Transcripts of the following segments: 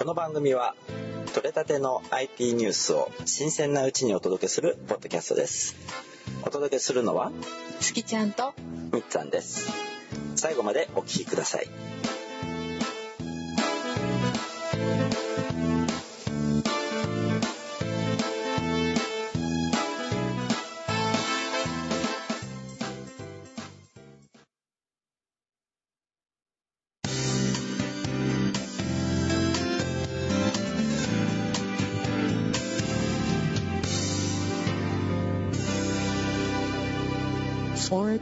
この番組は取れたての IT ニュースを新鮮なうちにお届けするポッドキャストです。お届けするのは月ちゃんとみっつぁんです。最後までお聞きください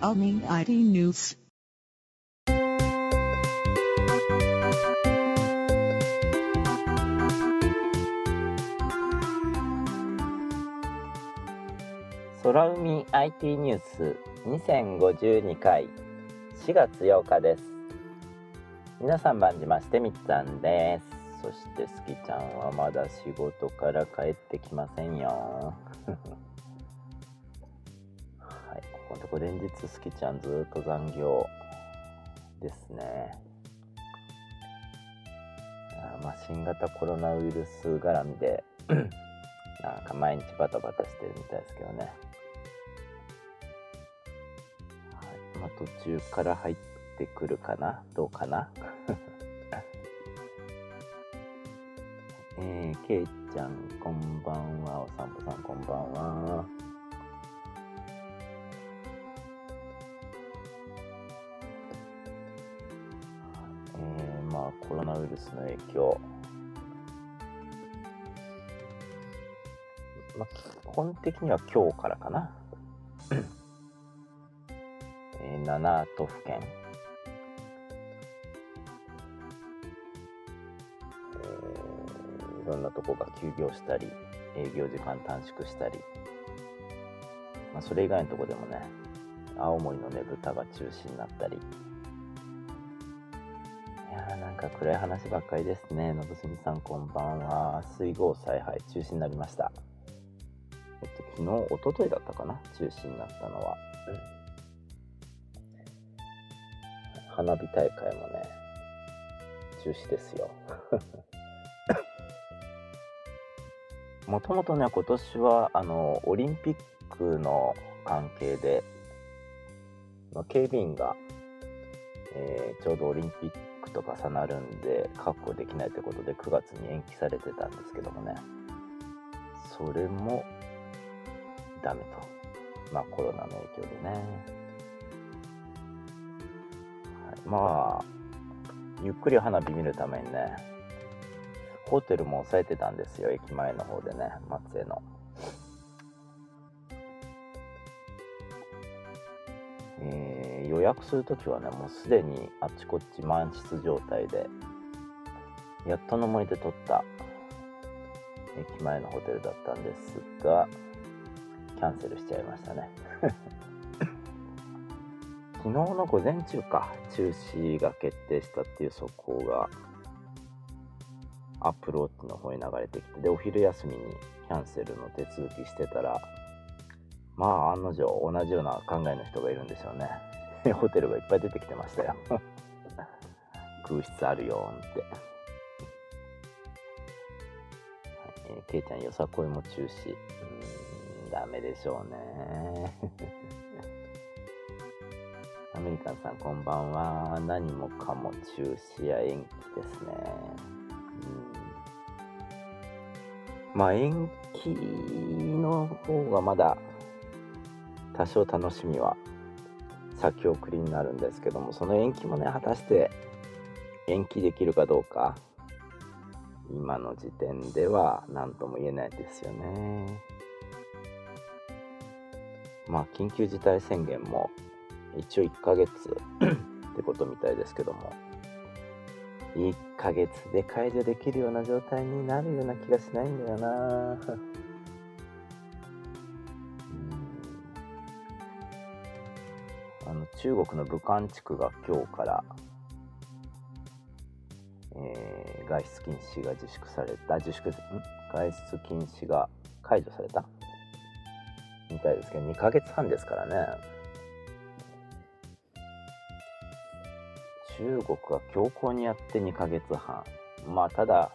空海 IT News. 空海 IT ニュース2052回。4月8日です。皆さん番じましてみっつぁんです。そしてすきちゃんはまだ仕事から帰ってきませんよ。とこ連日すきちゃんずっと残業ですね。あまあ新型コロナウイルス絡みで なんか毎日バタバタしてるみたいですけどね。はい、まあ、途中から入ってくるかな？どうかな？えー、けいちゃんこんばんは。お散歩さんこんばんは。あコロナウイルスの影響。まあ、基本的には今日からかな。えー7都府県、えーいろんなとこが休業したり、営業時間短縮したり、まあ、それ以外のとこでもね、青森のねぶたが中止になったり、か暗い話ばっかりですね。のぶすみさんこんばんは。水郷采配中止になりました。えっと、昨日、一昨日だったかな？中止になったのは。花火大会もね、中止ですよ。もともとね、今年は、あの、オリンピックの関係で、まあ警備員が、えーちょうどオリンピックと重なるんで、確保できないということで、9月に延期されてたんですけどもね、それも、ダメと。まあコロナの影響でね。はい、まあ、ゆっくり花火見るためにね、ホテルも抑えてたんですよ、駅前の方でね、松江の。予約するときはね、もうすでにあっちこっち満室状態で、やっとの思いで取った駅前のホテルだったんですが、キャンセルしちゃいましたね。昨日の午前中か、中止が決定したっていう速報が、アップローチの方に流れてきて、で、お昼休みにキャンセルの手続きしてたら、まあ、案の定、同じような考えの人がいるんでしょうね。ホテルがいっぱい出てきてましたよ。空室あるよーんって。はいえー、けいちゃん、よさこいも中止。うん、ダメでしょうね。アメリカンさん、こんばんは。何もかも中止や延期ですね。うん、まあ、延期の方がまだ多少楽しみは先送りになるんですけども、その延期もね、果たして延期できるかどうか、今の時点では何とも言えないですよね。まあ、緊急事態宣言も一応1ヶ月ってことみたいですけども、1ヶ月で解除できるような状態になるような気がしないんだよな中国の武漢地区が今日から、えー外出禁止が自粛された自粛ん？外出禁止が解除された？みたいですけど2ヶ月半ですからね。中国が強硬にやって2ヶ月半。まあただ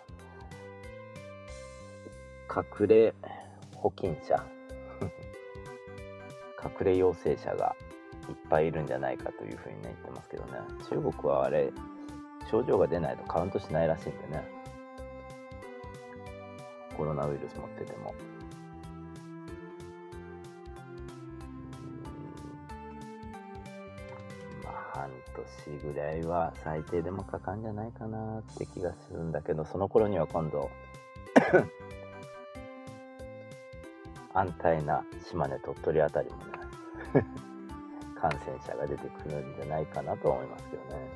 隠れ保菌者。隠れ陽性者がいっぱいいるんじゃないかというふうにね言ってますけどね。中国はあれ症状が出ないとカウントしないらしいんでね。コロナウイルス持ってても。まあ半年ぐらいは最低でもかかんじゃないかなって気がするんだけどその頃には今度 安泰な島根鳥取あたりもね。感染者が出てくるんじゃないかなと思いますけどね。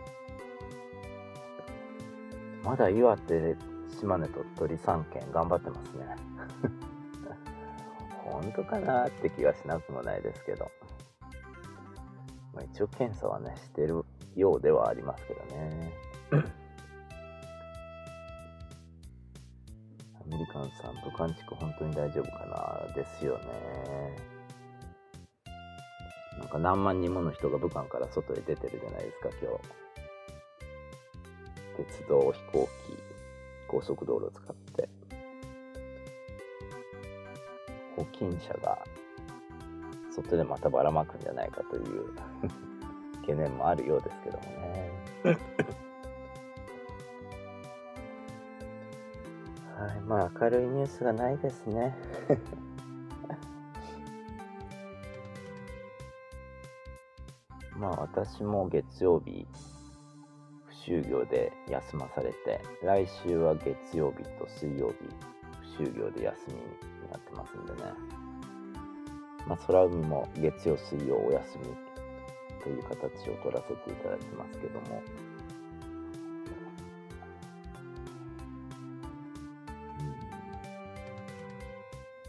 まだ岩手島根鳥取3県頑張ってますね。本当かなって気がしなくもないですけど、まあ、一応検査はねしてるようではありますけどね。アメリカンさん武漢地区本当に大丈夫かな？ですよね。なんか何万人もの人が武漢から外へ出てるじゃないですか今日。鉄道飛行機高速道路を使って。保菌者が外でまたばらまくんじゃないかという 懸念もあるようですけどもね。はいまあ明るいニュースがないですね。まあ私も月曜日不就業で休まされて来週は月曜日と水曜日不就業で休みになってますんでね。まあ空海も月曜水曜お休みという形を取らせていただきますけども。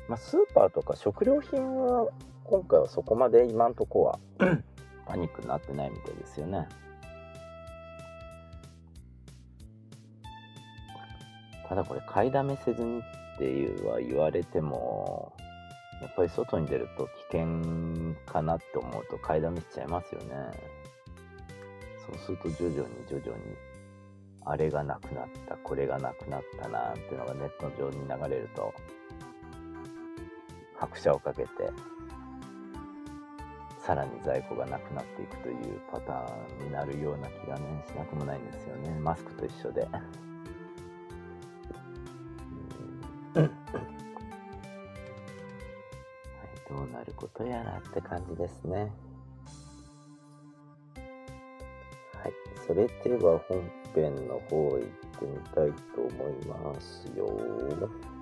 まあ、スーパーとか食料品は今回はそこまで今んとこは パニックになってないみたいですよね。ただこれ買いだめせずにっていうは言われてもやっぱり外に出ると危険かなって思うと買いだめしちゃいますよね。そうすると徐々に徐々にあれがなくなったこれがなくなったなっていうのがネット上に流れると拍車をかけてさらに在庫がなくなっていくというパターンになるような気がねしなくもないんですよねマスクと一緒で。うんはい、どうなることやらって感じですね。はい、それでは本編の方行ってみたいと思いますよ。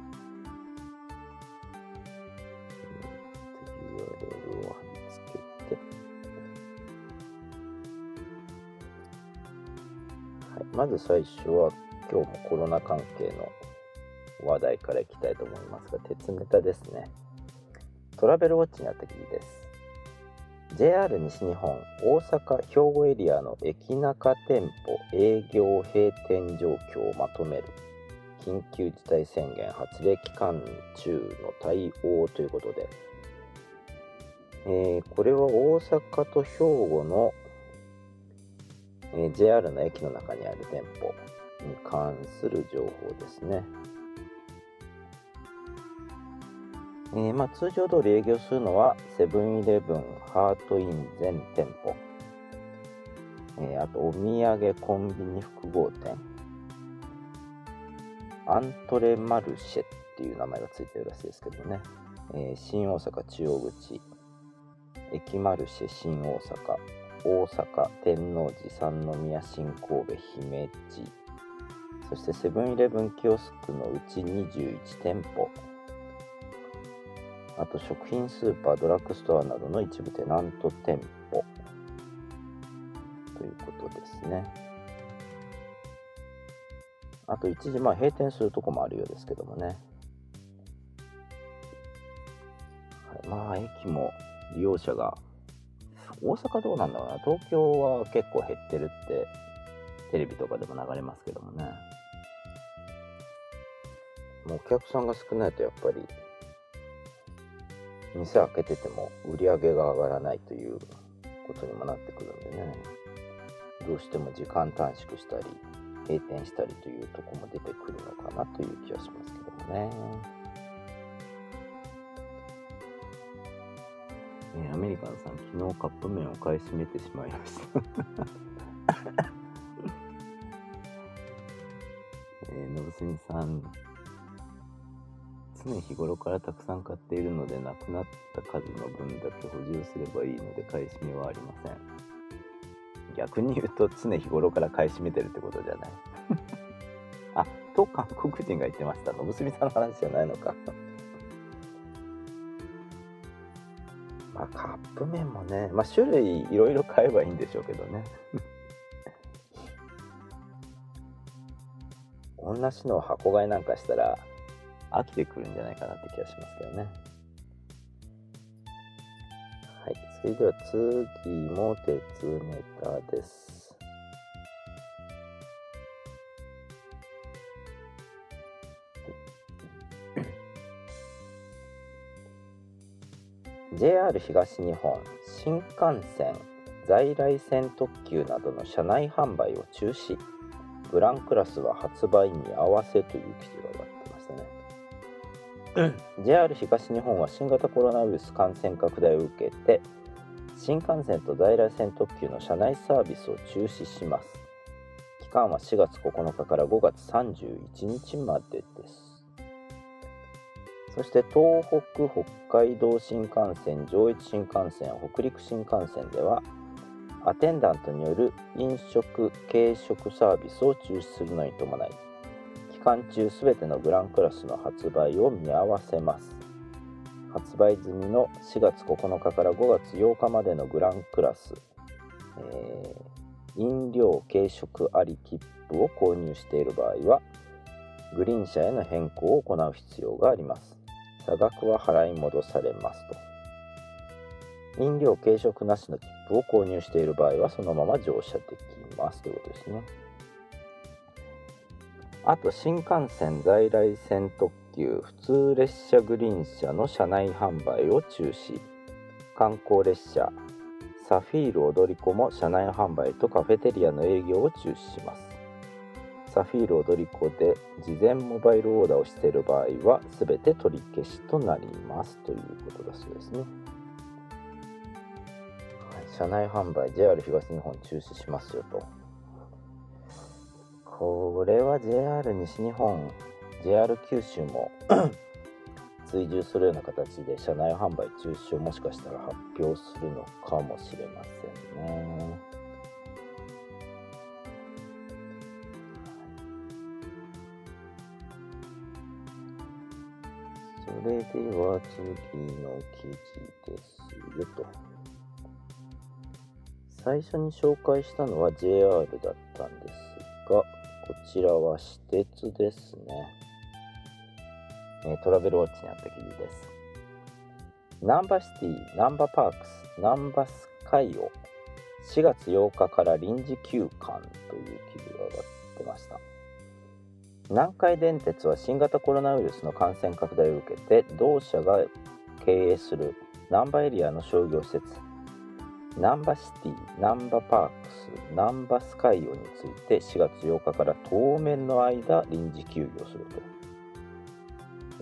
まず最初は今日もコロナ関係の話題からいきたいと思いますが鉄ネタですね。トラベルウォッチにあった記事です。JR 西日本大阪兵庫エリアの駅中店舗営業閉店状況をまとめる。緊急事態宣言発令期間中の対応ということで。えーこれは大阪と兵庫の、えー JR の駅の中にある店舗に関する情報ですね。えーまあ、通常通り営業するのはセブンイレブン、ハートイン全店舗、えーあとお土産コンビニ複合店、アントレマルシェっていう名前がついてるらしいですけどね、えー新大阪中央口、駅マルシェ新大阪。大阪天王寺三宮新神戸姫路そしてセブンイレブンキオスクのうち21店舗。あと食品スーパードラッグストアなどの一部テナント店舗。ということですね。あと一時まあ閉店するとこもあるようですけどもね。はい、まあ駅も利用者が大阪どうなんだろうな。東京は結構減ってるってテレビとかでも流れますけどもね。もうお客さんが少ないとやっぱり店開けてても売り上げが上がらないということにもなってくるんでね。どうしても時間短縮したり閉店したりというとこも出てくるのかなという気はしますけどもね。えー、アメリカンさん、昨日カップ麺を買い占めてしまいました。えー、のぶすみさん、常日頃からたくさん買っているので、なくなった数の分だけ補充すればいいので、買い占めはありません。逆に言うと、常日頃から買い占めてるってことじゃない。あ、と韓国人が言ってました。のぶすみさんの話じゃないのか。まあ、カップ麺もね、まあ、種類いろいろ買えばいいんでしょうけどね。同じのを箱買いなんかしたら飽きてくるんじゃないかなって気がしますけどね。はい、それでは次も鉄ネタです。JR 東日本新幹線在来線特急などの車内販売を中止。グランクラスは発売に合わせという記事が上がってましたね JR 東日本は新型コロナウイルス感染拡大を受けて新幹線と在来線特急の車内サービスを中止します。期間は4月9日から5月31日までです。そして東北北海道新幹線上越新幹線北陸新幹線ではアテンダントによる飲食軽食サービスを中止するのに伴い期間中すべてのグランクラスの発売を見合わせます。発売済みの4月9日から5月8日までのグランクラス、えー、飲料軽食あり切符を購入している場合はグリーン車への変更を行う必要があります。差額は払い戻されますと。飲料軽食なしの切符を購入している場合はそのまま乗車できますということですね。あと新幹線在来線特急普通列車グリーン車の車内販売を中止。観光列車サフィール踊り子も車内販売とカフェテリアの営業を中止します。サフィール踊り子で事前モバイルオーダーをしている場合は全て取り消しとなりますということだそうですね、はい、車内販売 JR 東日本中止しますよと。これは JR 西日本 JR 九州も 追従するような形で車内販売中止をもしかしたら発表するのかもしれませんね。それでは次の記事ですよと。最初に紹介したのは JR だったんですが、こちらは私鉄ですね。えトラベルウォッチにあった記事です。ナンバシティ、ナンバパークス、ナンバスカイオ、4月8日から臨時休館という記事が上がってました。南海電鉄は新型コロナウイルスの感染拡大を受けて同社が経営する難波エリアの商業施設ナンバシティ、ナンバパークス、ナンバスカイオについて4月8日から当面の間臨時休業すると。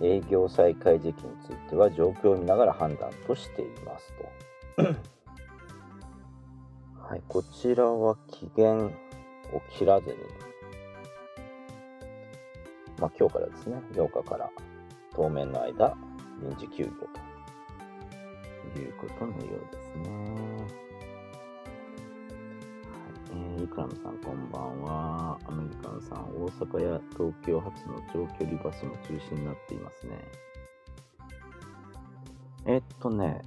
営業再開時期については状況を見ながら判断としていますと。はい、こちらは期限を切らずにまあ、今日からですね、8日から当面の間、臨時休業ということのようですね。はい、えー、イクラムさんこんばんは。アメリカンさん、大阪や東京発の長距離バスも中止になっていますね。えっとね、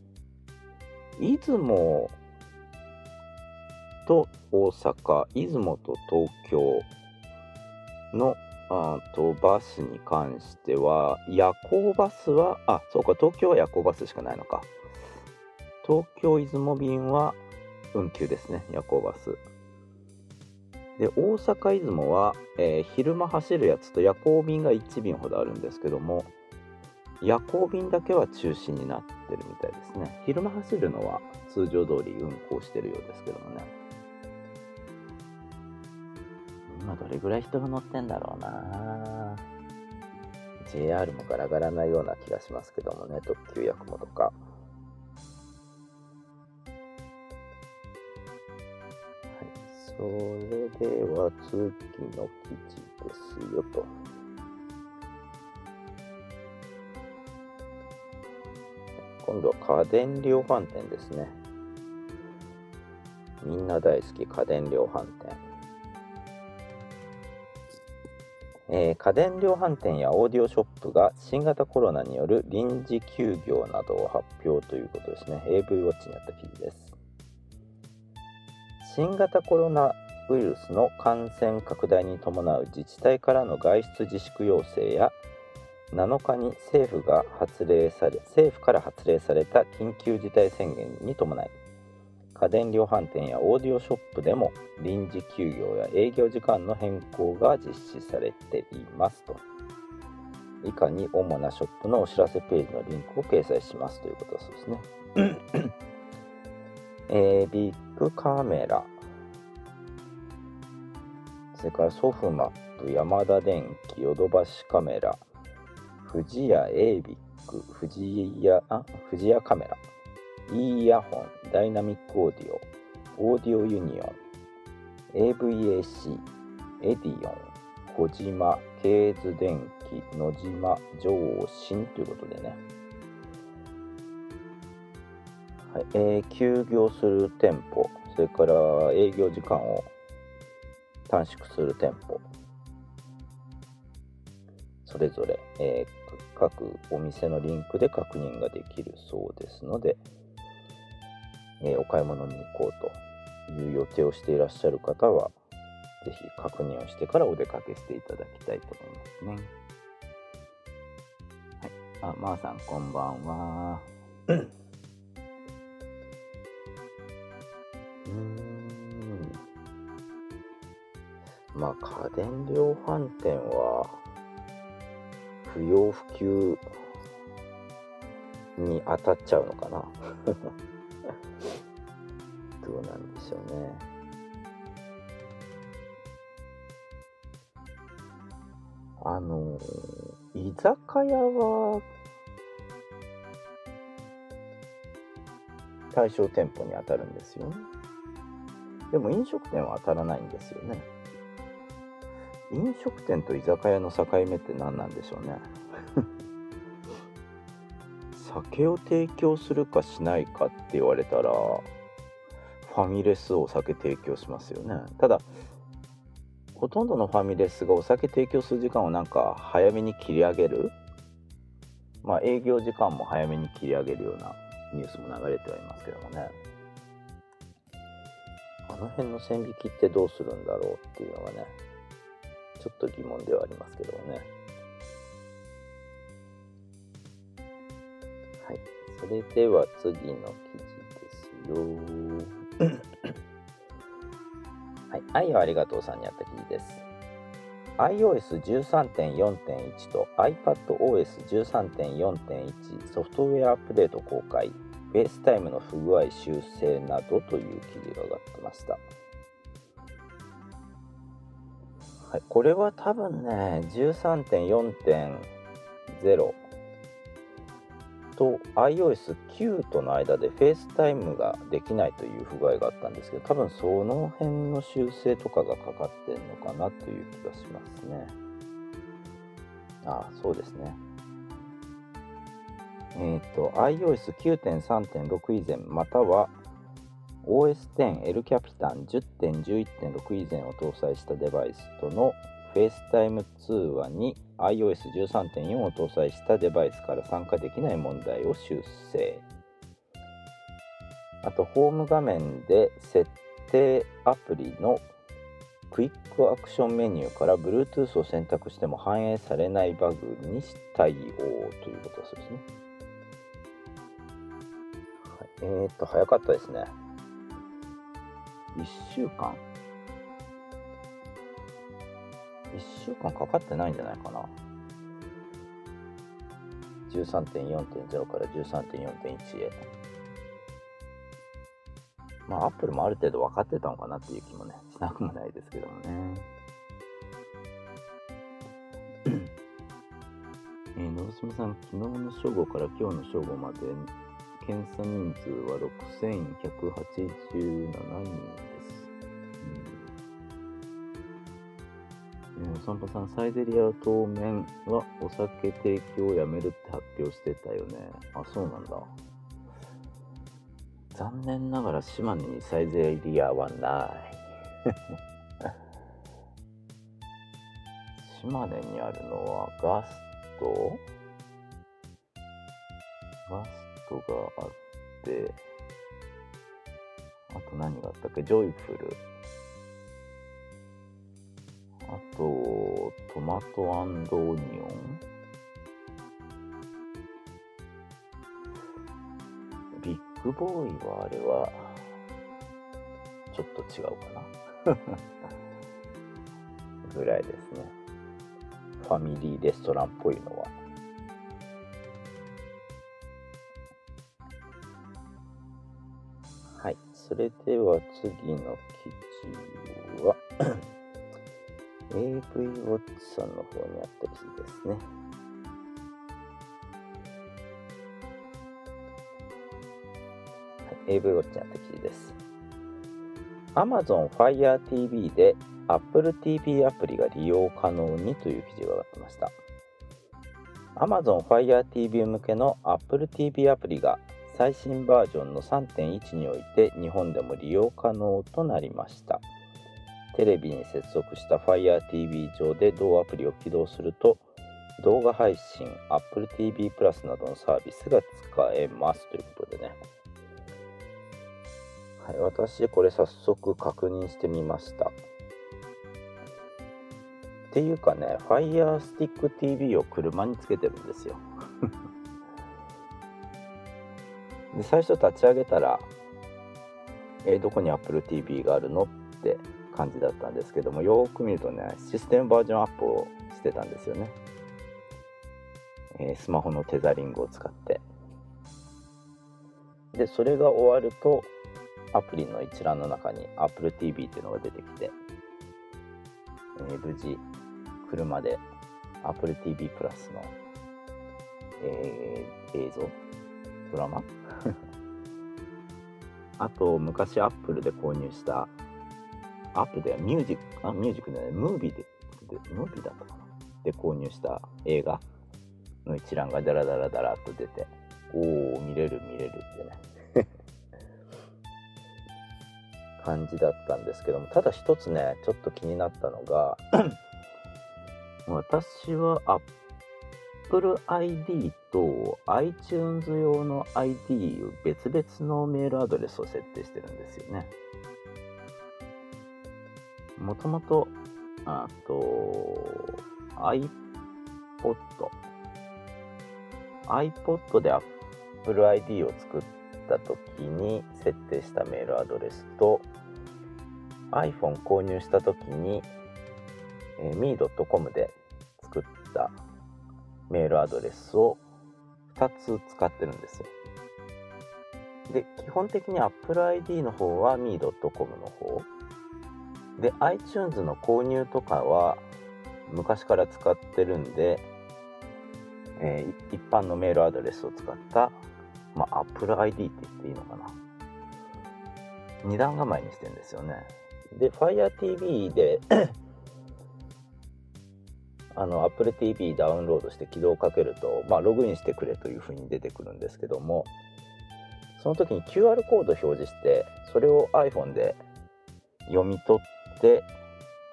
出雲と大阪、出雲と東京、のあとバスに関しては夜行バスはあそうか東京は夜行バスしかないのか。東京出雲便は運休ですね夜行バス。で大阪出雲は、えー昼間走るやつと夜行便が1便ほどあるんですけども夜行便だけは中止になってるみたいですね。昼間走るのは通常通り運行してるようですけどもね。今どれぐらい人が乗ってんだろうな。JR もガラガラなような気がしますけどもね特急や雲とか。はいそれでは次の記事ですよと。今度は家電量販店ですね。みんな大好き家電量販店。えー家電量販店やオーディオショップが新型コロナによる臨時休業などを発表ということですね。AV ウォッチにあった記事です。新型コロナウイルスの感染拡大に伴う自治体からの外出自粛要請や7日に政府が発令され政府から発令された緊急事態宣言に伴い家電量販店やオーディオショップでも臨時休業や営業時間の変更が実施されていますと。以下に主なショップのお知らせページのリンクを掲載しますということですね、えービッグカメラ。それからソフマップ、ヤマダ電機、ヨドバシカメラ、フジヤエービック、フジヤ、あ、フジヤカメラ、イヤホン、ダイナミックオーディオ、オーディオユニオン、アバック、エディオン、小島、ケーズ電機、野島、ジョーシンということでね。はい、えー休業する店舗、それから営業時間を短縮する店舗、それぞれ、えー各お店のリンクで確認ができるそうですので、えお買い物に行こうという予定をしていらっしゃる方は、ぜひ確認をしてからお出かけしていただきたいと思いますね。はい。あ、まー、さんこんばんは。うーん。まあ、家電量販店は、不要不急に当たっちゃうのかな。どうなんでしょうね。あの居酒屋は対象店舗に当たるんですよね。でも飲食店は当たらないんですよね。飲食店と居酒屋の境目って何なんでしょうね。酒を提供するかしないかって言われたら、ファミレスお酒提供しますよね。ただ、ほとんどのファミレスがお酒提供する時間をなんか早めに切り上げる。まあ営業時間も早めに切り上げるようなニュースも流れてはいますけどもね。あの辺の線引きってどうするんだろうっていうのがね、ちょっと疑問ではありますけどもね。はい。それでは次の記事ですよ。はい。 iをありがとうさんにあった記事です。iOS13.4.1 と iPadOS13.4.1 ソフトウェアアップデート公開。 FaceTime の不具合修正などという記事が上がってました。はい、これは多分ね、13.4.0と iOS9 との間で FaceTime ができないという不具合があったんですけど、多分その辺の修正とかがかかってんのかなという気がしますね。ああ、そうですね。えっ、と、iOS9.3.6 以前、または OS10 L キャピタン10.11.6以前を搭載したデバイスとの FaceTime 通話に iOS13.4 を搭載したデバイスから参加できない問題を修正あとホーム画面で設定アプリのクイックアクションメニューから Bluetooth を選択しても反映されないバグに対応ということですね。えー、っと、早かったですね。1週間 ?1 週間かかってないんじゃないかな。13.4.0から13.4.1へ。まあ、アップルもある程度分かってたのかなっていう気もね、しなくもないですけどもね。えー、のぶすみさん、昨日の正午から今日の正午まで、検査人数は6187人サンパさん、サイゼリア当面はお酒提供をやめるって発表してたよね。あ、そうなんだ。残念ながら島根にサイゼリヤはない。島根にあるのはガスト？ガストがあって、あと何があったっけ？ジョイフル。あと、トマトオニオン。ビッグボーイはあれは、ちょっと違うかな。ぐらいですね。ファミリーレストランっぽいのは。はい。それでは次の記事は AV ウォッチさんの方にあった記事ですね。はい AV ウォッチにあった記事です。Amazon Fire TV で Apple TV アプリが利用可能にという記事が上がってました。Amazon Fire TV 向けの Apple TV アプリが最新バージョンの3.1において日本でも利用可能となりました。テレビに接続した Fire TV 上で同アプリを起動すると動画配信 Apple TV プラスなどのサービスが使えますということでね。はい、私これ早速確認してみました。っていうかね、Fire Stick TV を車につけてるんですよ。で最初立ち上げたら、えーどこに Apple TV があるのって感じだったんですけども、よーく見るとね、システムバージョンアップをしてたんですよね。えースマホのテザリングを使って。で、それが終わると、アプリの一覧の中に Apple TV っていうのが出てきて、えー無事、車で Apple TV プラスの、えー映像ドラマ？あと、昔 Apple で購入した、アップでミュージック、あ、ミュージックじゃない、ムービーで、でムービーだったかな。で購入した映画。の一覧がダラダラダラっと出て、おー、見れる見れるってね。感じだったんですけども。ただ一つねちょっと気になったのが 私は Apple ID と iTunes 用の ID を別々のメールアドレスを設定してるんですよね。もともとあと iPod iPod で Apple ID を作った時に設定したメールアドレスと iPhone 購入した時に、えー、me.com で作ったメールアドレスを2つ使ってるんですよ。で、基本的に Apple ID の方は me.com の方。で、iTunes の購入とかは昔から使ってるんで、えー一般のメールアドレスを使った、まあ、Apple ID って言っていいのかな。二段構えにしてるんですよね。で、Fire TV で あの Apple TV ダウンロードして起動をかけると、まあ、ログインしてくれというふうに出てくるんですけども、その時に QR コード表示して、それを iPhone で読み取って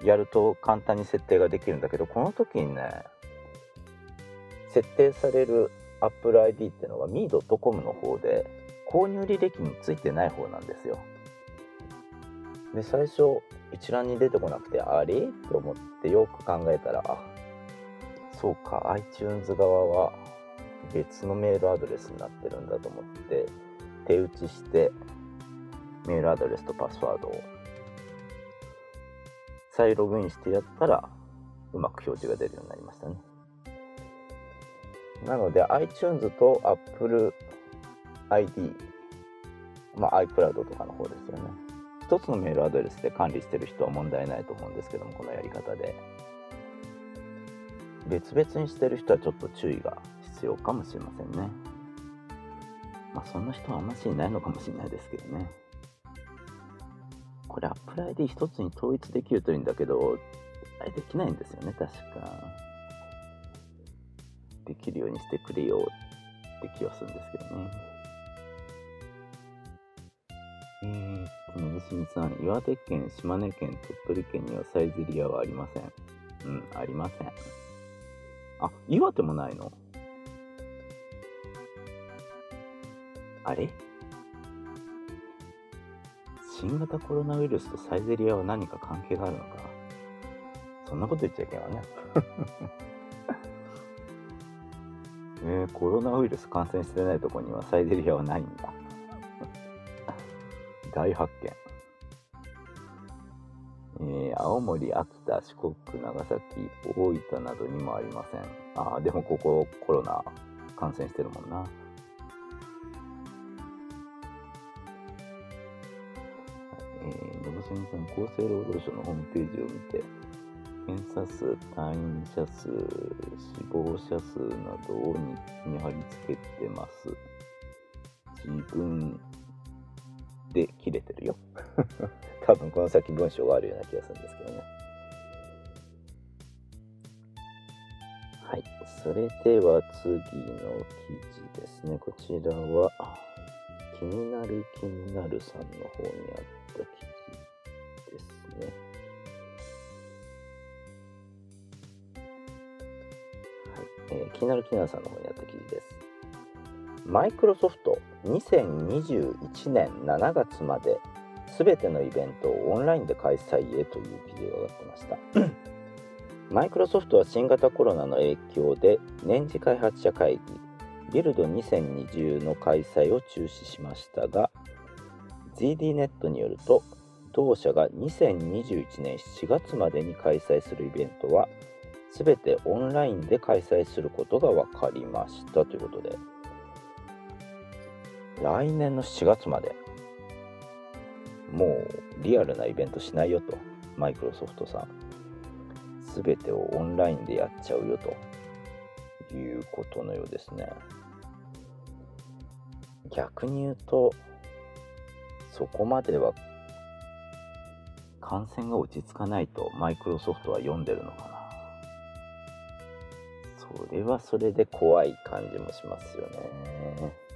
やると簡単に設定ができるんだけど、この時にね、設定される Apple ID っていうのは me.com の方で購入履歴についてない方なんですよ。で最初一覧に出てこなくてあれ？と思ってよく考えたらあそうか iTunes 側は別のメールアドレスになってるんだと思って手打ちしてメールアドレスとパスワードを再ログインしてやったらうまく表示が出るようになりましたね。なので iTunes と Apple ID まあ iCloud とかの方ですよね。一つのメールアドレスで管理してる人は問題ないと思うんですけどもこのやり方で。別々にしてる人はちょっと注意が必要かもしれませんね。まあそんな人はあんましいないのかもしれないですけどね。これ Apple ID 一つに統一できるといいんだけどあれできないんですよね確かできるようにしてくれよって気はするんですけどねえーっと、のぶしみさん、岩手県、島根県、鳥取県にはサイゼリヤはありません。うん、ありません。あ、岩手もないの？あれ？新型コロナウイルスとサイゼリヤは何か関係があるのかそんなこと言っちゃいけないね。えー、コロナウイルス感染してないとこにはサイゼリヤはないんだ。大発見。えー、青森、秋田、四国、長崎、大分などにもありません。ああ、でもここコロナ感染してるもんな。ー、のぶすみさん、厚生労働省のホームページを見て、検査数、退院者数、死亡者数などを日記に貼り付けてます。自分で切れてるよ。多分この先文章があるような気がするんですけどね。はい。それでは次の記事ですね。こちらは、気になる気になるさんの方にあった記事ですね。はい。えー気になる気になるさんの方にあった記事です。マイクロソフト2021年7月まで全てのイベントをオンラインで開催へという記事が上がってました マイクロソフトは新型コロナの影響で年次開発者会議ビルド2020の開催を中止しましたが ZD ネットによると同社が2021年7月までに開催するイベントは全てオンラインで開催することが分かりましたということで。来年の7月までもうリアルなイベントしないよとマイクロソフトさん。全てをオンラインでやっちゃうよと。いうことのようですね。逆に言うとそこまでは感染が落ち着かないとマイクロソフトは読んでるのかなそれはそれで怖い感じもしますよね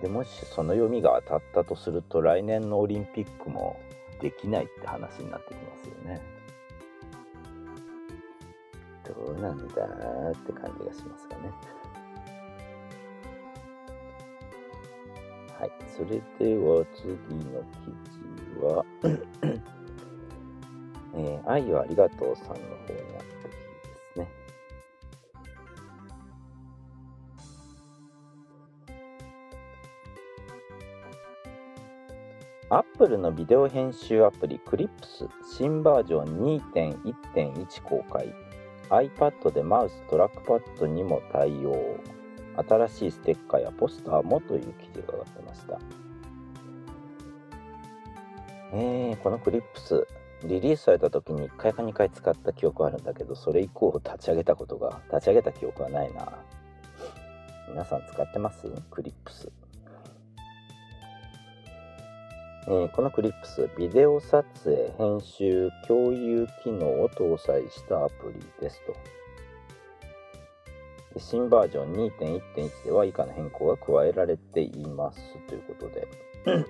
でもしその読みが当たったとすると来年のオリンピックもできないって話になってきますよね。どうなんだって感じがしますかね。い。それでは次の記事は、えー、愛をありがとうさんの方にあった記事ですね。アップルのビデオ編集アプリ Clips 新バージョン2.1.1公開 iPad でマウストラックパッドにも対応新しいステッカーやポスターもという記事が上がってましたえー、この Clips リリースされた時に1回か2回使った記憶あるんだけどそれ以降立ち上げたことが立ち上げた記憶はないな皆さん使ってます ?Clips えーこのクリップス、ビデオ撮影、編集、共有機能を搭載したアプリですと。で新バージョン2.1.1では以下の変更が加えられていますということで。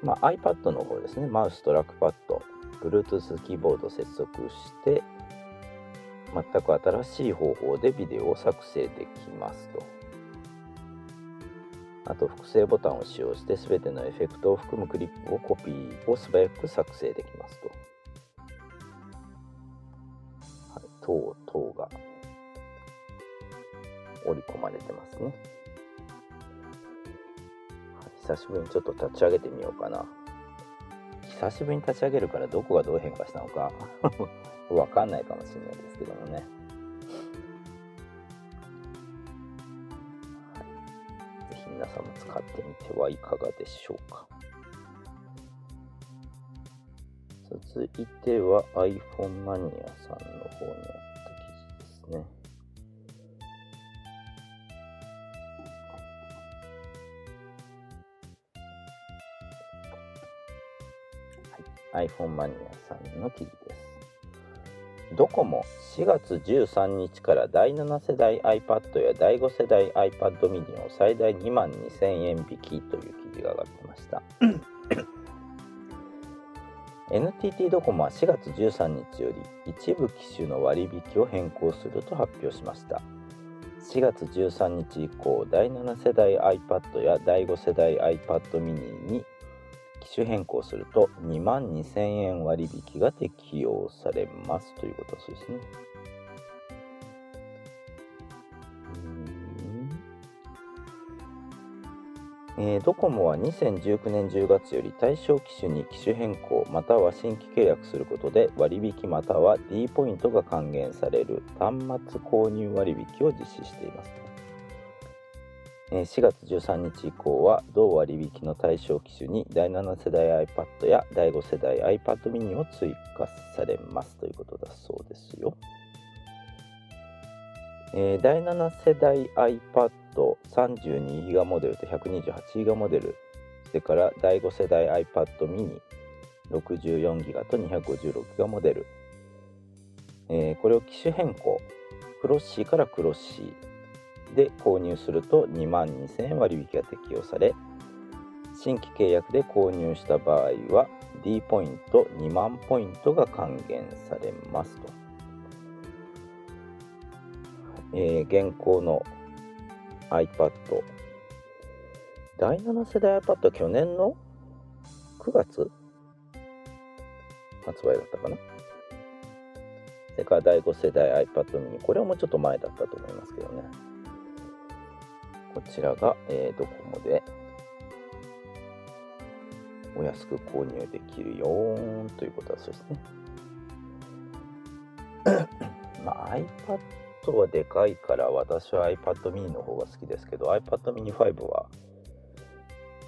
まあ、iPad の方ですね、マウストラックパッド、Bluetooth キーボード接続して、全く新しい方法でビデオを作成できますと。あと複製ボタンを使用して全てのエフェクトを含むクリップをコピーを素早く作成できますと。等々が織り込まれてますね。久しぶりにちょっと立ち上げてみようかな。久しぶりに立ち上げるからどこがどう変化したのか わかんないかもしれないですけどもね。皆さんも使ってみてはいかがでしょうか続いては iPhone マニアさんの方にあった記事ですね。はい、iPhone マニアさんの記事です。ドコモ4月13日から第7世代 iPad や第5世代 iPad mini を最大2万2000円引きという記事が上がってました NTT ドコモは4月13日より一部機種の割引を変更すると発表しました4月13日以降第7世代 iPad や第5世代 iPad mini に機種変更すると2万2000円割引が適用されますということですね。えー、ドコモは2019年10月より対象機種に機種変更または新規契約することで割引または D ポイントが還元される端末購入割引を実施しています。え4月13日以降は同割引の対象機種に第7世代 iPad や第5世代 iPad mini を追加されますということだそうですよ。えー、第7世代 iPad32GB モデルと 128GB モデル。それから第5世代 iPad mini 64GB と 256GB モデル、えー、これを機種変更。クロッシーからクロッシー。で購入すると2万2000円割引が適用され新規契約で購入した場合は D ポイント2万ポイントが還元されますと、えー、現行の iPad 第7世代 iPad 去年の9月？発売だったかな？それから第5世代 iPad mini これはもうちょっと前だったと思いますけどね。こちらが、えー、ドコモでお安く購入できるよということはそうですね。まあ、iPad はでかいから私は iPad mini の方が好きですけど iPad mini 5は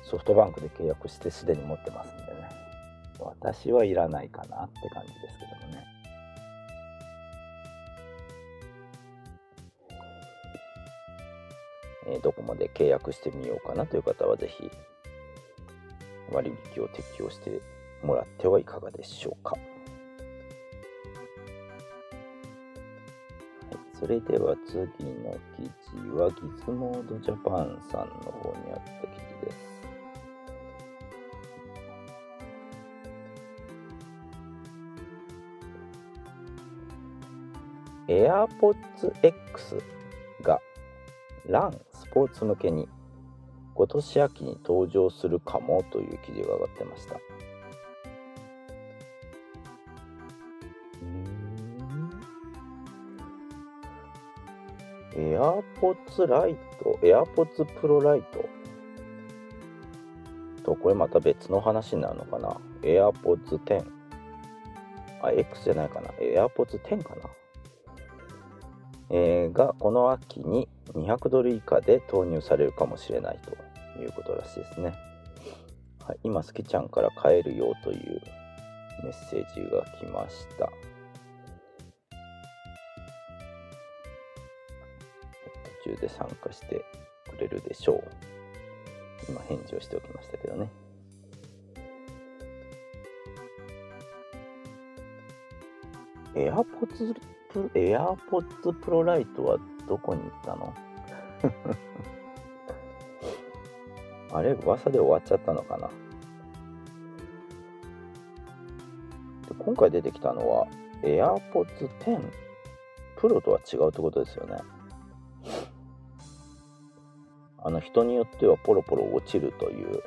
ソフトバンクで契約してすでに持ってますんでね私はいらないかなって感じですけどもね。えドコモで契約してみようかなという方はぜひ割引を適用してもらってはいかがでしょうか。それでは次の記事はギズモードジャパンさんの方にあった記事です。AirPods X が LAN ポーツ向けに今年秋に登場するかもという記事が上がってました。 AirPods Lite、 AirPods Pro Lite と、これまた別の話になるのかな？ AirPods 10。あ、X じゃないかな。エアポッツ10かな。えー、がこの秋に200ドル以下で投入されるかもしれないということらしいですね。はい、今、スケちゃんから買えるよというメッセージが来ました。で参加してくれるでしょう。今返事をしておきましたけどね。エアポッツプエアポッツプロライトはどこに行ったの？あれ噂で終わっちゃったのかな？で今回出てきたのは AirPods 10 Pro とは違うってことですよね。の人によってはポロポロ落ちるという。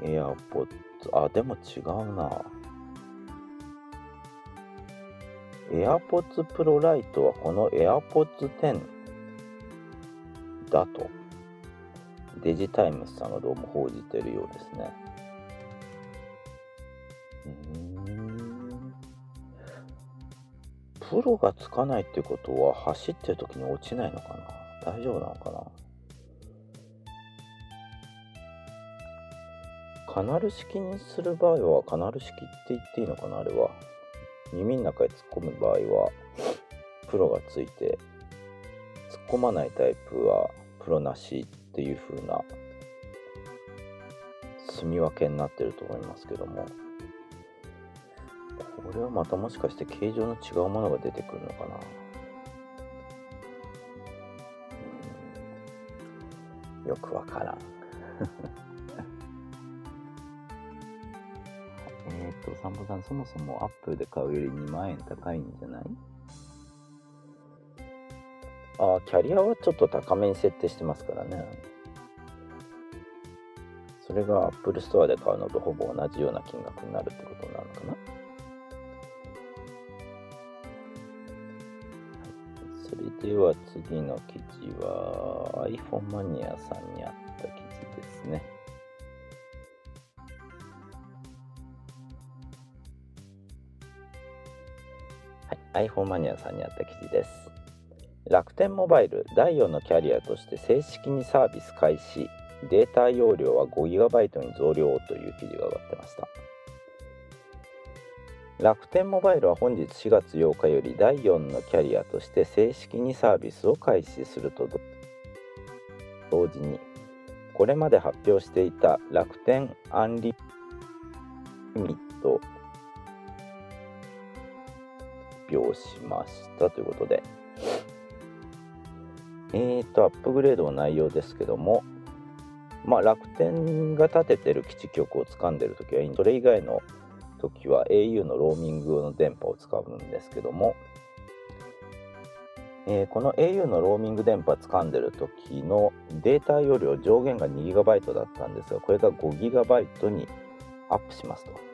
AirPods あでも違うな。AirPods Pro Lite はこの AirPods 10だと。デジタイムスさんがどうも報じてるようですね。うん。プロがつかないってことは走ってる時に落ちないのかな。大丈夫なのかな？カナル式にする場合はカナル式って言っていいのかなあれは。耳の中へ突っ込む場合はプロがついて突っ込まないタイプはプロなしっていう風な住み分けになってると思いますけども。これはまたもしかして形状の違うものが出てくるのかな？よくわからん えっと、散歩さん、そもそも Apple で買うより2万円高いんじゃない？ああ、キャリアはちょっと高めに設定してますからね。それが Apple Store で買うのとほぼ同じような金額になるってことなのかな？では次の記事は iPhone マニアさんにあった記事ですね。はい、iPhone マニアさんにあった記事です。楽天モバイル第4のキャリアとして正式にサービス開始、データ容量は 5GB に増量という記事が上がってました。楽天モバイルは本日4月8日より第4のキャリアとして正式にサービスを開始すると同時にこれまで発表していた楽天アンリミット発表しましたということで、えーと、アップグレードの内容ですけども、まあ、楽天が立ててる基地局を掴んでるときはいいそれ以外の時は au のローミングの電波を使うんですけども、えーこの au のローミング電波掴んでる時のデータ容量上限が 2GB だったんですがこれが 5GB にアップしますと。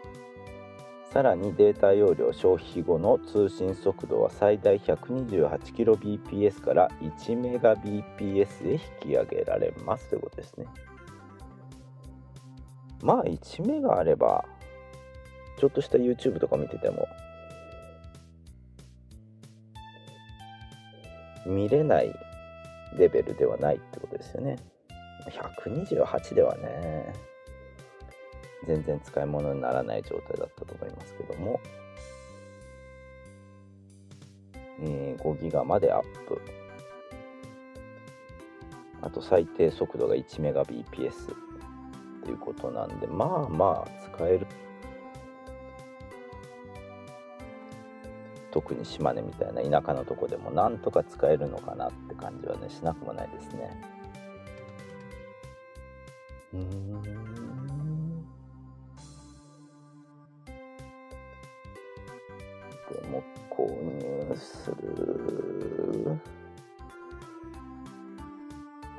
さらにデータ容量消費後の通信速度は最大 128kbps から 1Mbps へ引き上げられますということですね。まあ1メガあればちょっとした YouTube とか見てても見れないレベルではないってことですよね。128ではね全然使い物にならない状態だったと思いますけども、えー5ギガまでアップ。あと最低速度が 1Mbps ということなんでまあまあ使える特に島根みたいな田舎のとこでもなんとか使えるのかなって感じはねしなくもないですね。うん。でも購入する。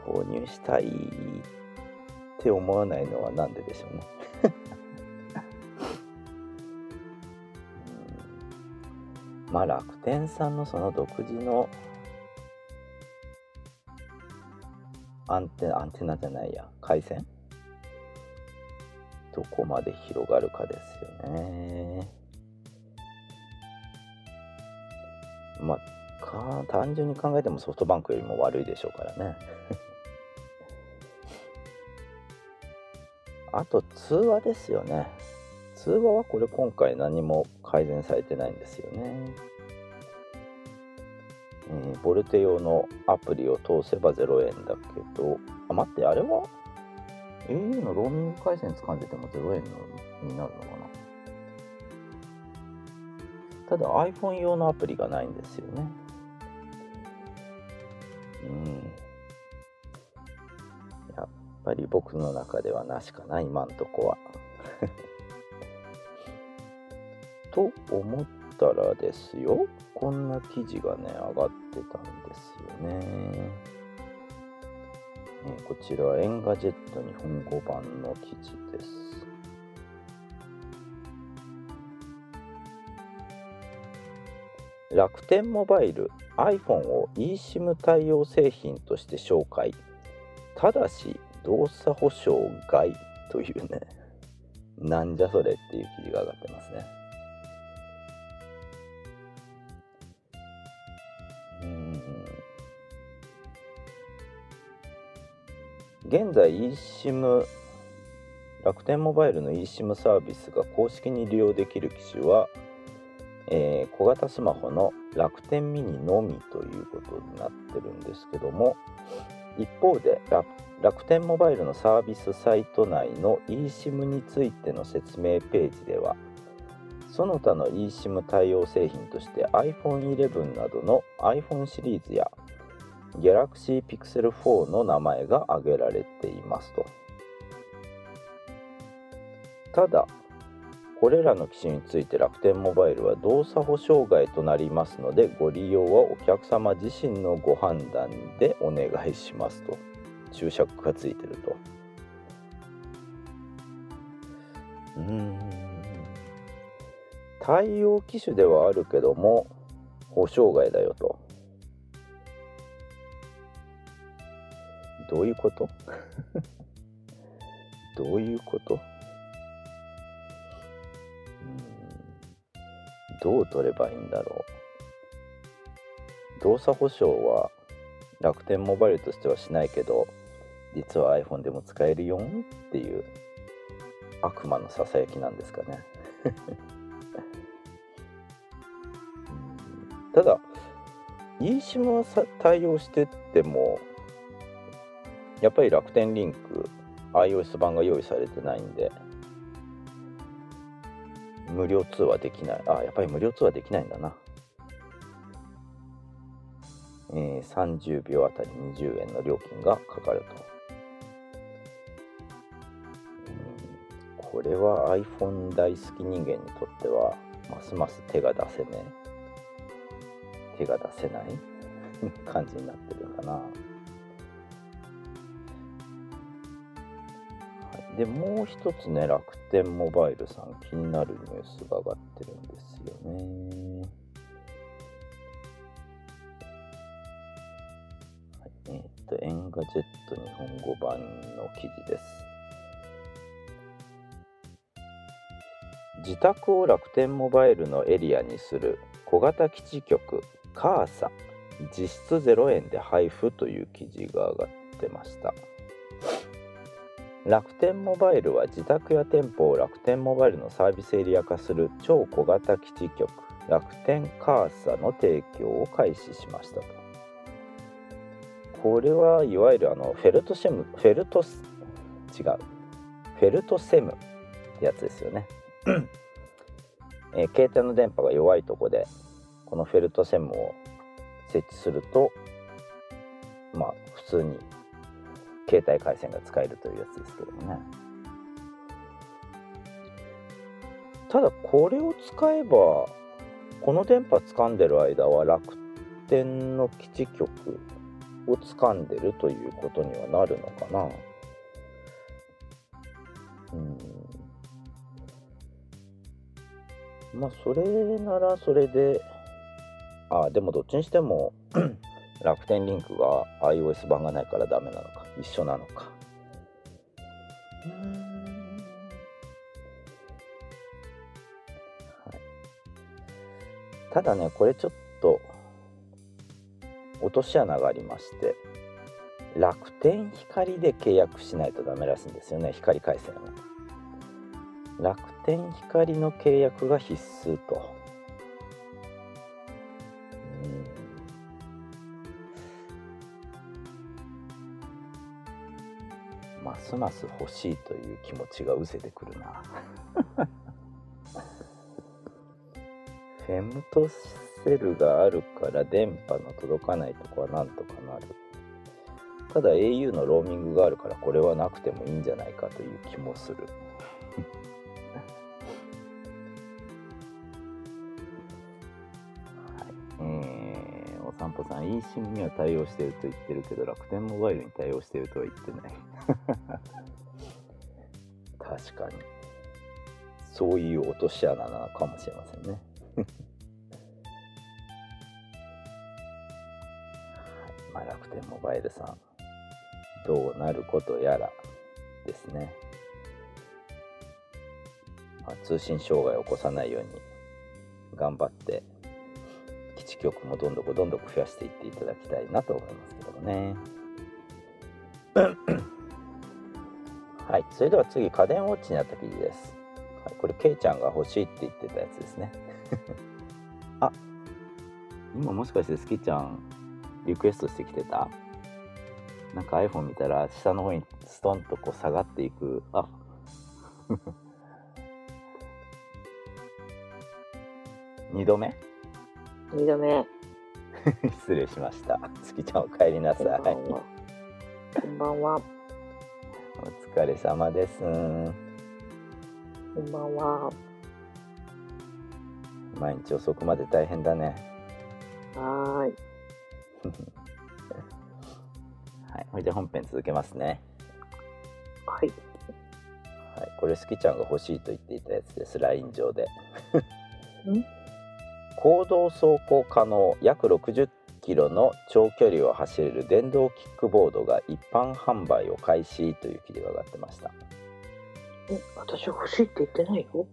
購入したいって思わないのはなんででしょうね。まあ楽天さんのその独自のアンテナアンテナじゃないや回線？どこまで広がるかですよね。まあか単純に考えてもソフトバンクよりも悪いでしょうからね。あと通話ですよね。通話はこれ今回何も改善されてないんですよね、えーボルテ用のアプリを通せば0円だけどあ待ってあれは？au のローミング回線掴んでても0円のになるのかな？ただ iPhone 用のアプリがないんですよね。うん。やっぱり僕の中ではなしかな今んとこは。と思ったらですよこんな記事がね上がってたんですよね。えこちらは Engadget 日本語版の記事です。楽天モバイル iPhone を eSIM 対応製品として紹介。ただし動作保証外というねなんじゃそれっていう記事が上がってますね。現在 eSIM 楽天モバイルの eSIM サービスが公式に利用できる機種は、えー小型スマホの楽天ミニのみということになってるんですけども一方で楽楽天モバイルのサービスサイト内の eSIM についての説明ページではその他の eSIM 対応製品として iPhone11 などの iPhone シリーズや Galaxy Pixel 4の名前が挙げられていますと。ただこれらの機種について楽天モバイルは動作保証外となりますのでご利用はお客様自身のご判断でお願いしますと。注釈がついてると。うん。対応機種ではあるけども保証外だよと。どういうこと？どういうこと？どう取ればいいんだろう？動作保証は楽天モバイルとしてはしないけど実は iPhone でも使えるよっていう。悪魔のささやきなんですかね。ただ eSIM はさ対応してってもやっぱり楽天リンク iOS 版が用意されてないんで無料通話できない。あやっぱり無料通話できないんだな。えー30秒あたり20円の料金がかかると。これは iPhone 大好き人間にとってはますます手が出せね手が出せない 感じになってるかな、でもう一つね楽天モバイルさん気になるニュースが上がってるんですよねはい、えーっと、エンガジェット日本語版の記事です。自宅を楽天モバイルのエリアにする小型基地局カーサ実質0円で配布という記事が上がってました楽天モバイルは自宅や店舗を楽天モバイルのサービスエリア化する超小型基地局楽天カーサの提供を開始しましたと。これはいわゆるあのフェルトシェムフェルトス違う。フェルトセムってやつですよね、えー携帯の電波が弱いとこでこのフェルトセムを設置するとまあ普通に携帯回線が使えるというやつですけどもね。ただこれを使えばこの電波掴んでる間は楽天の基地局を掴んでるということにはなるのかな。うん。まあそれならそれであでもどっちにしても楽天リンクが iOS 版がないからダメなの一緒なのか。はい。ただねこれちょっと落とし穴がありまして楽天光で契約しないとダメらしいんですよね光回線は楽天光の契約が必須と。ますます欲しいという気持ちが失せてくるな。フェムトセルがあるから電波の届かないとこはなんとかなる。ただ au のローミングがあるからこれはなくてもいいんじゃないかという気もする。eSIM には対応してると言ってるけど楽天モバイルに対応しているとは言ってない。確かに。そういう落とし穴なのかもしれませんね。まあ楽天モバイルさんどうなることやらですね、まあ、通信障害を起こさないように頑張って基地局もどんどんどんどん増やしていっていただきたいなと思いますけどもね。はいそれでは次家電ウォッチにあった記事です、はい、これケイちゃんが欲しいって言ってたやつですね。あ今もしかしてスキちゃんリクエストしてきてた？なんか iPhone 見たら下の方にストンとこう下がっていく。あ。2度目？二度目。失礼しました。月ちゃんお帰りなさい。こんばんは。お疲れ様です。こんばんは。毎日遅くまで大変だね。はーい。はい。それで本編続けますね。はい。はい。これ月ちゃんが欲しいと言っていたやつです。LINE 上で。ん？公道走行可能約60キロの長距離を走れる電動キックボードが一般販売を開始という記事が上がってました。え、私欲しいって言ってないよ。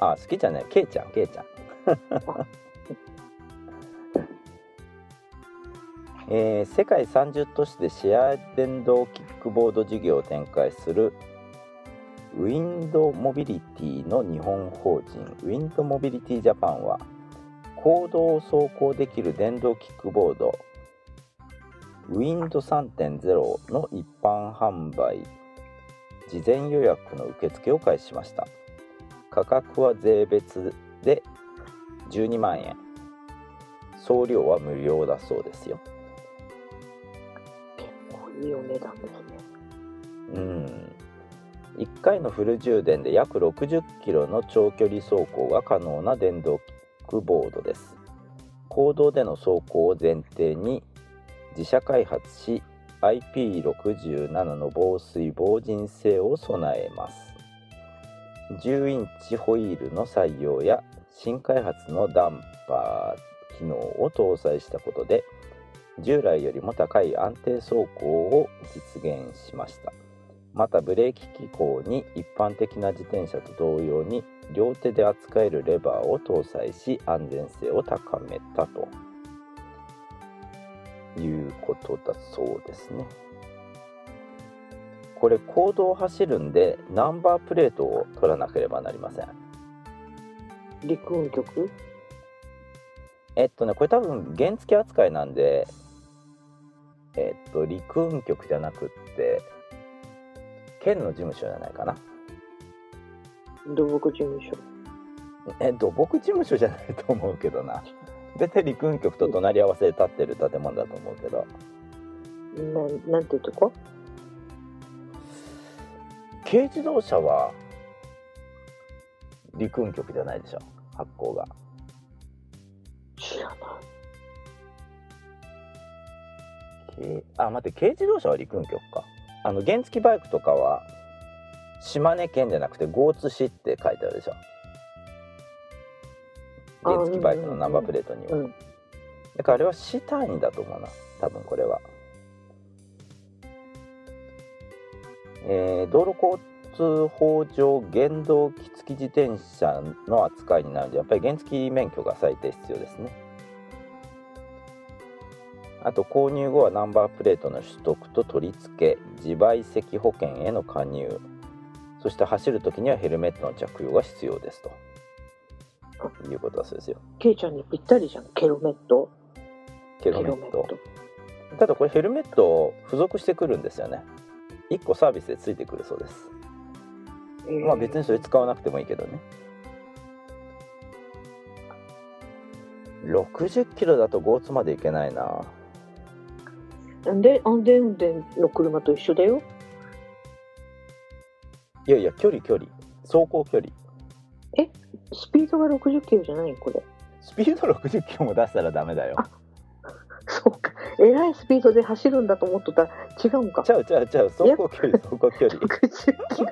あ好きじゃない。ケイちゃんケイちゃん。えー世界30都市でシェア電動キックボード事業を展開するウィンドモビリティの日本法人ウィンドモビリティジャパンは公道を走行できる電動キックボードウィンド3.0の一般販売事前予約の受付を開始しました。価格は税別で12万円。送料は無料だそうですよ。結構いいお値段ですね。うん1回のフル充電で約60キロの長距離走行が可能な電動キックボードです。公道での走行を前提に自社開発し IP67 の防水防塵性を備えます。10インチホイールの採用や新開発のダンパー機能を搭載したことで従来よりも高い安定走行を実現しました。またブレーキ機構に一般的な自転車と同様に両手で扱えるレバーを搭載し安全性を高めたと。いうことだそうですね。これ公道を走るんでナンバープレートを取らなければなりません。陸運局？えっとねこれ多分原付扱いなんでえっと陸運局じゃなくって県の事務所じゃないかな。土木事務所。え土木事務所じゃないと思うけどな。絶対陸運局と隣り合わせで建ってる建物だと思うけど。なん、なんていうとこ？軽自動車は陸運局じゃないでしょ？発行が。知らない。軽あ待って軽自動車は陸運局かあの原付バイクとかは島根県じゃなくて江津市って書いてあるでしょ。あ原付バイクのナンバープレートには、うん。だからあれは市単位だと思うな。多分これは。えー道路交通法上原動機付き自転車の扱いになるのでやっぱり原付免許が最低必要ですねあと購入後はナンバープレートの取得と取り付け自賠責保険への加入。そして走るときにはヘルメットの着用が必要ですと。いうことだそうですよ。ケイちゃんにぴったりじゃん。ケロメット。ヘルメット。ただこれヘルメット付属してくるんですよね。1個サービスでついてくるそうです。えー。まあ別にそれ使わなくてもいいけどね。60キロだとゴーツまで行けないなで、安全運転の車と一緒だよ。いやいや距離距離走行距離スピードが60キロじゃない？これ。スピード60キロも出したらダメだよそうか。えらいスピードで走るんだと思っとったら違うんかち。ゃうちゃうちゃう走行距離走行距離60キロ？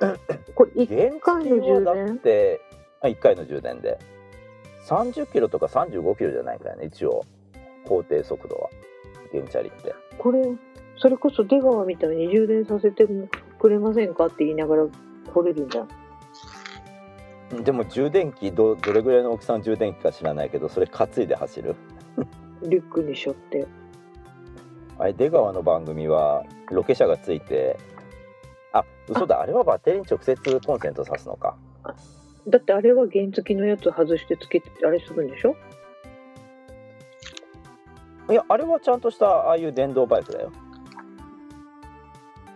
あ、これ一原回の充付はだっ電てあ1回の充電で30キロとか35キロじゃないからね一応法定速度は原チャリって。これ、それこそ出川みたいに充電させてくれませんかって言いながら来れるんじゃん。でも充電器どどれぐらいの大きさの充電器か知らないけどそれ担いで走る。リュックにしょって。あれ出川の番組はロケ車がついてあ嘘だあ。れはバッテリーに直接コンセント挿すのか。だってあれは原付のやつ外してつけて、あれするんでしょ？いやあれはちゃんとしたああいう電動バイクだよ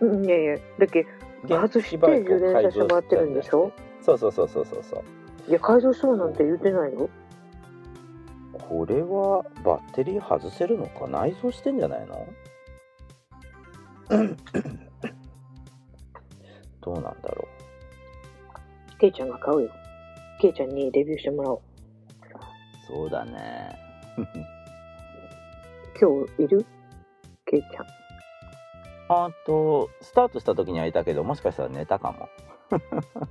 うん、いやいや。だけ原外して充電させてもらってるんでしょ？そうそうそうそうそうそういや、改造しそうなんて言ってないよ。これはバッテリー外せるのか？内蔵してんじゃないの？どうなんだろケイちゃんが買うよ。ケイちゃんにレビューしてもらおう。うそうだね今日いる？ケイちゃん。あとスタートした時にはいたけどもしかしたら寝たかも。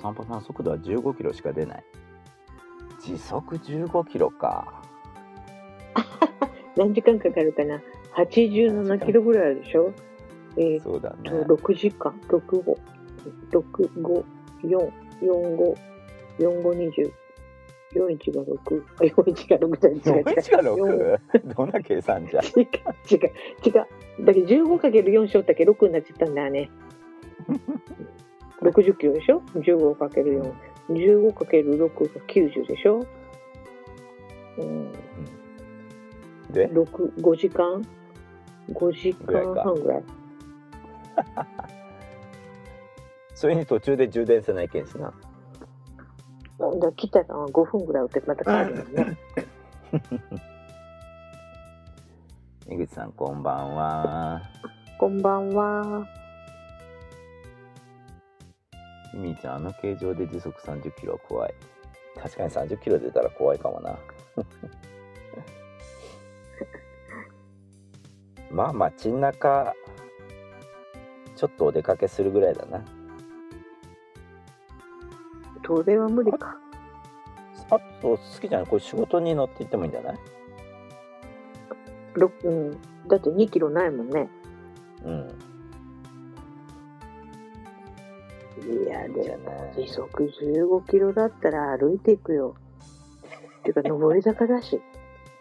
散歩さん速度は15キロしか出ない。時速15キロか。何時間かかるかな ?87 キロぐらいあるでしょ？えーそうだね。と、6時間、65、65、4、45、4520、41が6、あ、41が6だ、違う違う。4が 6? どんな計算じゃ？違う、違う、違う。だけど 15×4 しよったけど6になっちゃったんだよね。60キロでしょ ?15×4。15×6 が90でしょ？うん。で？6、5時間 ?5 時間半ぐらい。それに途中で充電せないけんしな。だから来たのは5分ぐらい打ってまた帰る。もんね。井口さんこんばんは。こんばんは。ゆみちゃんあの形状で時速30キロは怖い。確かに30キロ出たら怖いかもな。まあ街中ちょっとお出かけするぐらいだなそれは無理か。あと好きじゃない？これ仕事に乗って行ってもいいんじゃない？ろうん、だって2キロないもんね。うんいや、じでゃない時速15キロだったら歩いていくよ。っていうか、上り坂だし。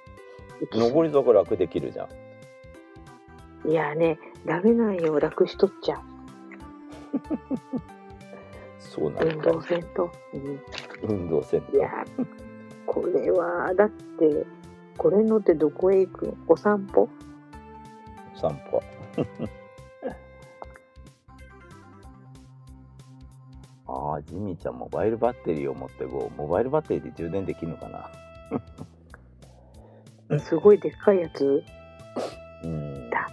上り坂楽できるじゃんいやね、ダメなんよ、楽しとっちゃ。そうなん運動だせんと。うん。運動せんといや、これは、だって、これ乗ってどこへ行くお散歩？散歩。ああジミーちゃんモバイルバッテリーを持ってこう。モバイルバッテリーで充電できるのかな？すごいでっかいやつ？うん。だ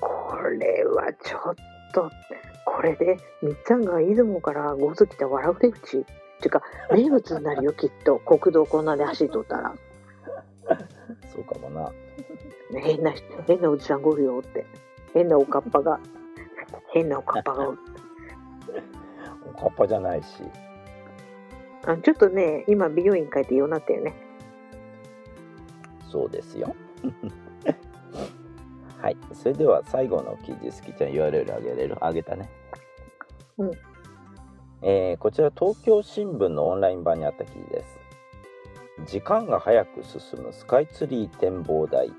これはちょっと、これで、みっちゃんが出雲からゴズ来た笑う手口っていうか、名物になるよ、きっと。国道こんなで走っとったら。そうかもな変な人、変なおじさんがおるよって。変なおかっぱが、変なおかっぱがおる。おかっぱじゃないしあちょっとね、今美容院帰ってようなったよね。そうですよ はいそれでは最後の記事好きちゃん URL あげれる？あげたねえーこちら東京新聞のオンライン版にあった記事です。時間が早く進むスカイツリー展望台。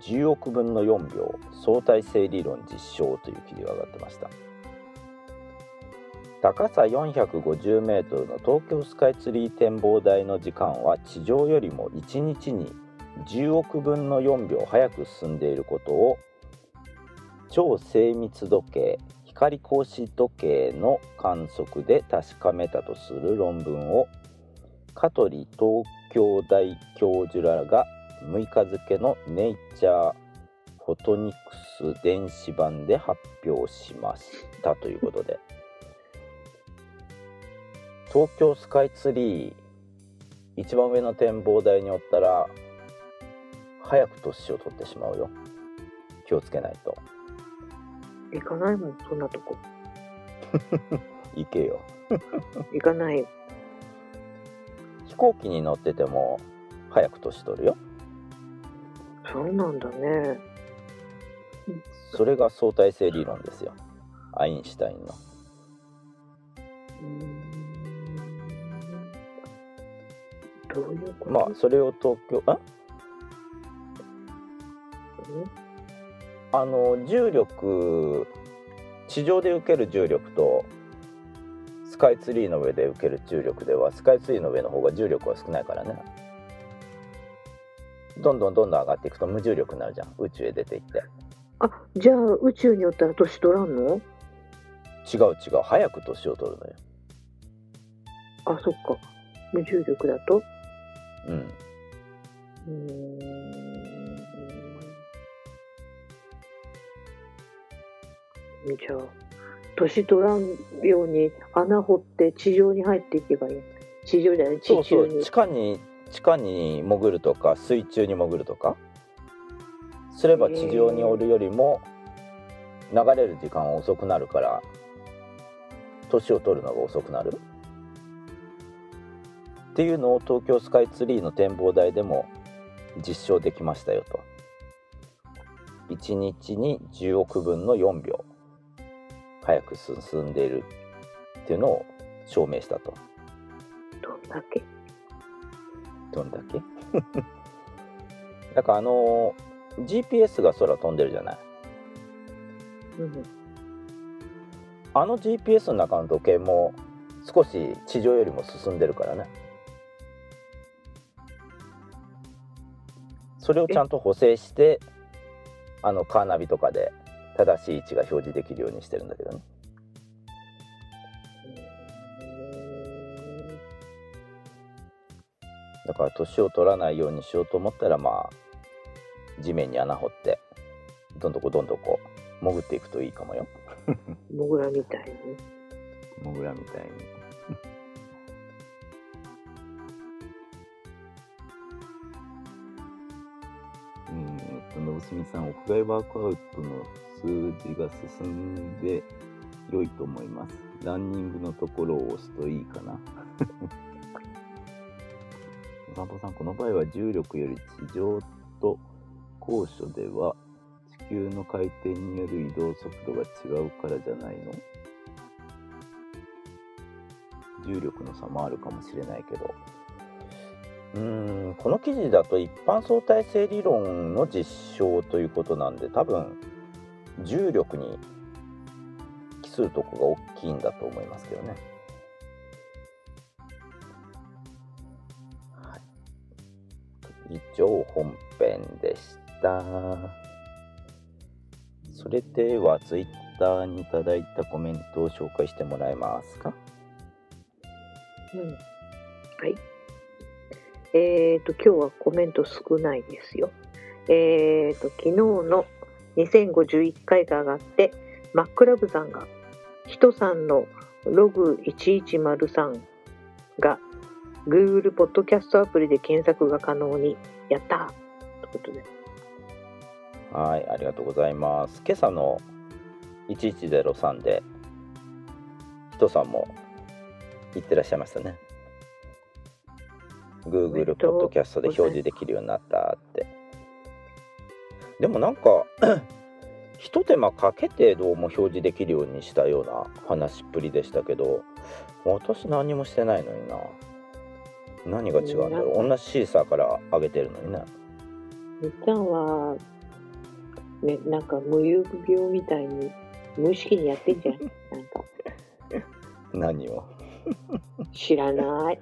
10億分の4秒相対性理論実証という記事が上がってました。高さ450メートルの東京スカイツリー展望台の時間は地上よりも1日に10億分の4秒早く進んでいることを超精密時計光格子時計の観測で確かめたとする論文を香取東京大教授らが6日付の「ネイチャー・フォトニクス電子版で発表しましたということで。東京スカイツリー一番上の展望台におったら早く年を取ってしまうよ。気をつけないと。行かないもん、そんなとこ。行けよ。行かないよ。飛行機に乗ってても早く年取るよ。そうなんだね。それが相対性理論ですよ。アインシュタインの。うーん。どういうこと？まあそれを東京あ？うん？あの重力地上で受ける重力とスカイツリーの上で受ける重力ではスカイツリーの上の方が重力は少ないからね。どんどんどんどん上がっていくと無重力になるじゃん。宇宙へ出ていって。あ、じゃあ宇宙によったら年取らんの？違う違う。早く年を取るのよ。あ、そっか。無重力だと？うん。うーん。じゃあ、年取らんように穴掘って地上に入っていけばいい。地上じゃない、地。地下に地下に潜るとか水中に潜るとかすれば地上におるよりも流れる時間は遅くなるから年を取るのが遅くなるっていうのを東京スカイツリーの展望台でも実証できましたよと1日に10億分の4秒早く進んでいるっていうのを証明したと。どんだけ？どんだけ？だからあの GPS が空飛んでるじゃない？うん。あの GPS の中の時計も少し地上よりも進んでるからね。それをちゃんと補正してあのカーナビとかで正しい位置が表示できるようにしてるんだけどね。だから年を取らないようにしようと思ったらまあ地面に穴掘ってどんどこどんどこ潜っていくといいかもよ。モグラみたいに。モグラみたいに。うんえっとのぶすみさん屋外ワークアウトの数字が進んで良いと思います。ランニングのところを押すといいかな。お散歩さんこの場合は重力より地上と高所では地球の回転による移動速度が違うからじゃないの？重力の差もあるかもしれないけど。うーんこの記事だと一般相対性理論の実証ということなんで多分重力に帰するとこが大きいんだと思いますけどね。はい、以上本編でした。それではツイッターにいただいたコメントを紹介してもらえますか？うん。はい。えっ、と、今日はコメント少ないですよ。えっ、と、昨日の2051回が上がって、マックラブさんが、ヒトさんのログ1103が Google ポッドキャストアプリで検索が可能に、やったということで。はい、ありがとうございます。今朝の1103で、人さんも言ってらっしゃいましたね。Google ポッドキャストで表示できるようになったって。でもなんか、ひと手間かけてどうも表示できるようにしたような話っぷりでしたけど、私何もしてないのにな。何が違うんだろう。同じシーサーから上げてるのにね。みっちゃんは、ね、なんか無遊病みたいに無意識にやってんじゃん。なんか 何を。知らない。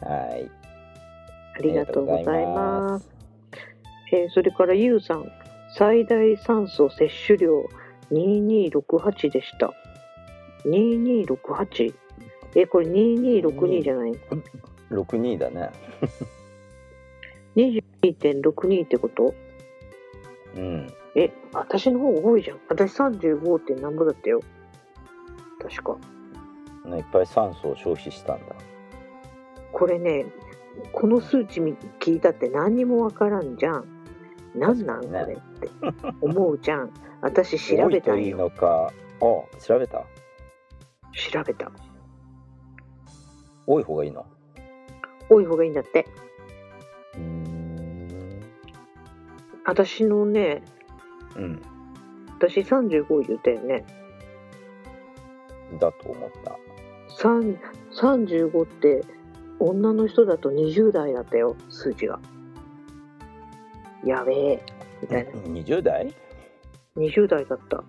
はい。ありがとうございます。えーそれからゆうさん、最大酸素摂取量2268でした。2268? え、これ2262じゃない62だね。22.62ってこと？うんえ、私の方が多いじゃん。私 35. 点何ぼだったよ。確か。ねいっぱい酸素を消費したんだこれね、この数値み聞いたって何にもわからんじゃん。なんなんこれって思うじゃん。私調べた多いとい。のかあ調べた？調べた。多い方がいいの？多い方がいいんだって。うーん私のね、うん私35言ったよね。だと思った3 35って女の人だと20代だったよ、数字が。やべえ。みたいな。20代？20代だった。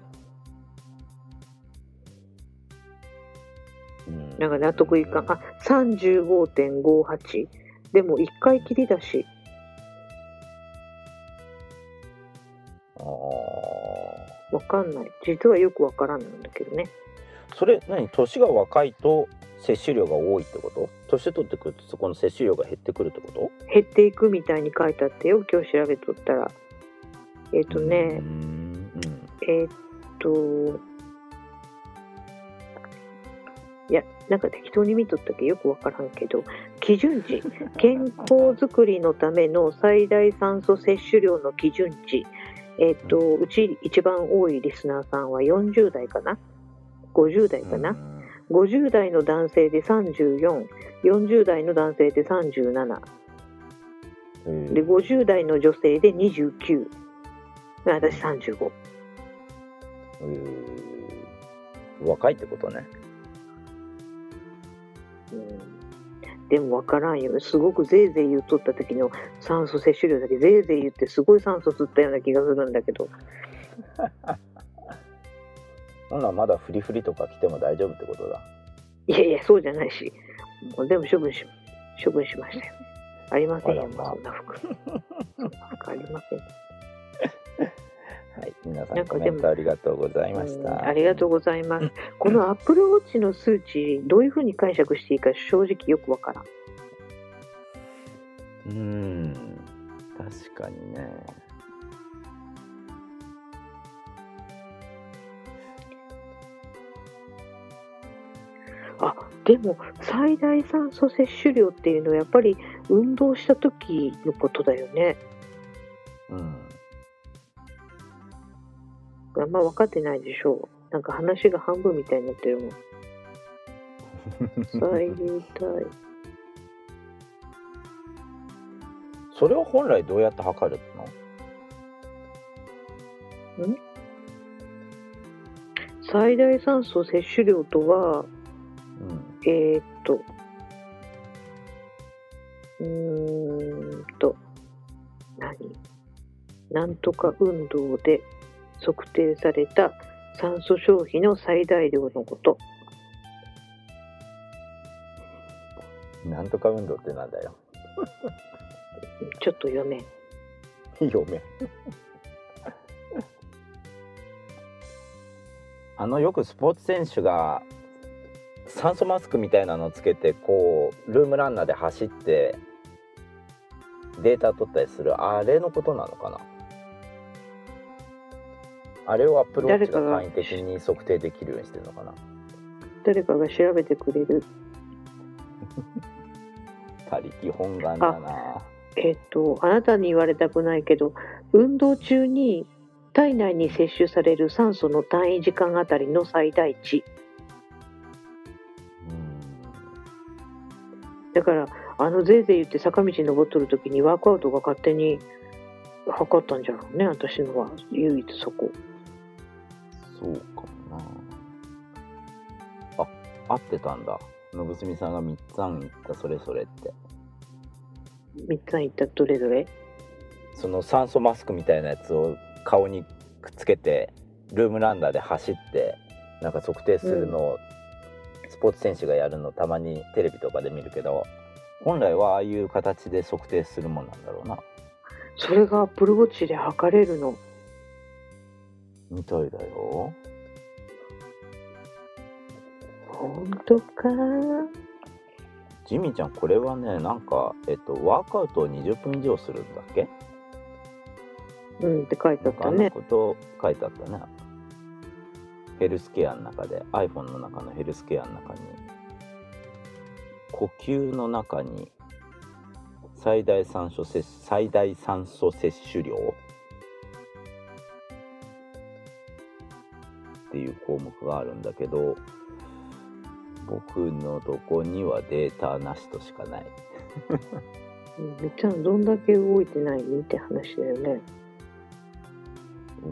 うんなんか納得いかん。あ、35.58。でも1回きりだし。わかんない。実はよくわからんなんだけどね。それ何？年が若いと摂取量が多いってこと？年取ってくるとそこの摂取量が減ってくるってこと？減っていくみたいに書いてあってよ。今日調べとったら。えっ、とうねー、ん。えっ、と、いや、なんか適当に見とったけ？どよくわからんけど、基準値、健康づくりのための最大酸素摂取量の基準値、えっ、と、うち一番多いリスナーさんは40代かな ?50 代うんかな、?50 代の男性で34、40代の男性で37、うん。で、50代の女性で29、私35。うー若いってことね。うん。でも分からんよ。すごくぜいぜい言っとった時の酸素摂取量だけぜいぜい言ってすごい酸素吸ったような気がするんだけど ほんならまだフリフリとか来ても大丈夫ってことだ。いやいやそうじゃないし。もうでも処分し処分しましたよ。ありませんよまあ。もうそんな服ありません。はい皆さなんコメントありがとうございましうんたありがとうございます。このアップルウォッチの数値どういうふうに解釈していいか正直よくわからん。うーん確かにねあでも最大酸素摂取量っていうのはやっぱり運動した時のことだよねうんあんま分かってないでしょう。なんか話が半分みたいになってるもん。最大。それを本来どうやって測るの？最大酸素摂取量とは、うんえーっと、うーんと、何？なんとか運動で測定された酸素消費の最大量のこと。なんとか運動ってなんだよちょっと読め。読めあのよくスポーツ選手が酸素マスクみたいなのつけてこうルームランナーで走ってデータ取ったりするあれのことなのかな？あれをアップルウォッチが簡易的に測定できるようにしてるのかな？誰かが調べてくれる。他力本願だなえっと、あなたに言われたくないけど、運動中に体内に摂取される酸素の単位時間あたりの最大値。だから、あのぜいぜい言って坂道登っとる時にワークアウトが勝手に測ったんじゃろうね、私のは。唯一そこ。そうかもなあ合ってたんだ信澄さんが3つ案言ったそれぞれって三つ言ったどれどれ？その酸素マスクみたいなやつを顔にくっつけてルームランナーで走ってなんか測定するのポーツ選手がやるのたまにテレビとかで見るけど本来はああいう形で測定するもんなんだろうなそれがアップルウォッチで測れるの？みたいだよ本当か？ジミーちゃんこれはねなんか、えっと、ワークアウトを20分以上するんだっけ？うんって書いてあったね。こと書いてあったね。ヘルスケアの中で、iPhone の中のヘルスケアの中に、呼吸の中に最大酸素摂最大酸素摂取量っていう項目があるんだけど、僕のとこにはデータなしとしかない。うんみっちゃんどんだけ動いてないって話だよね。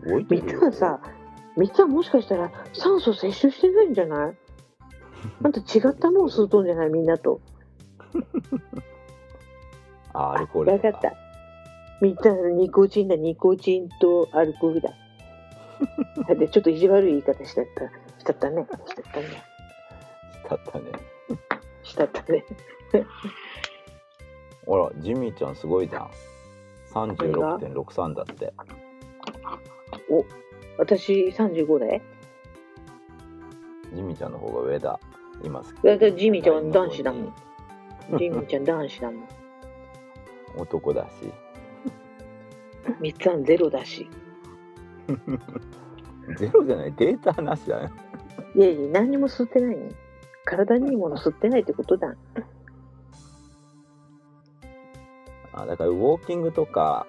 動いてるよさ、みっちゃんもしかしたら酸素摂取してないんじゃない？あんた違ったもん吸うとんじゃない？みんなと。あ、アルコールとわかった。みっちゃんニコチンだ、ニコチンとアルコールだ。でちょっと意地悪い言い方しちゃった。しちゃったね。しちゃったね。だったね。しちゃったね。ほら、ジミーちゃんすごいじゃん。36.63だって。お、私35で？ジミーちゃんの方が上だ。今すだってジミーちゃんは男子だもん。ジミーちゃん男子だもん。男だし。みっつぁんゼロだし。ゼロじゃない、データなしだね。いやいや、何にも吸ってないの。体にいいもの吸ってないってことだ。あだからウォーキングとか、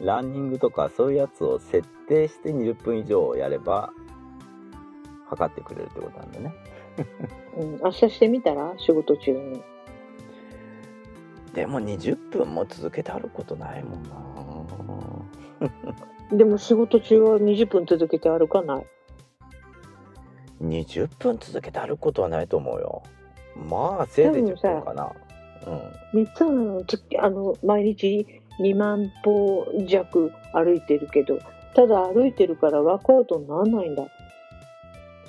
ランニングとか、そういうやつを設定して20分以上やれば、測ってくれるってことなんだね。うん、明日してみたら仕事中に。でも20分も続けて歩くことないもんな。でも仕事中は20分続けて歩かない。20分続けて歩くことはないと思うよ。まあ、せいぜい10分かな。うん。みつあの毎日2万歩弱歩いてるけどただ歩いてるからワークアウトにならないんだ。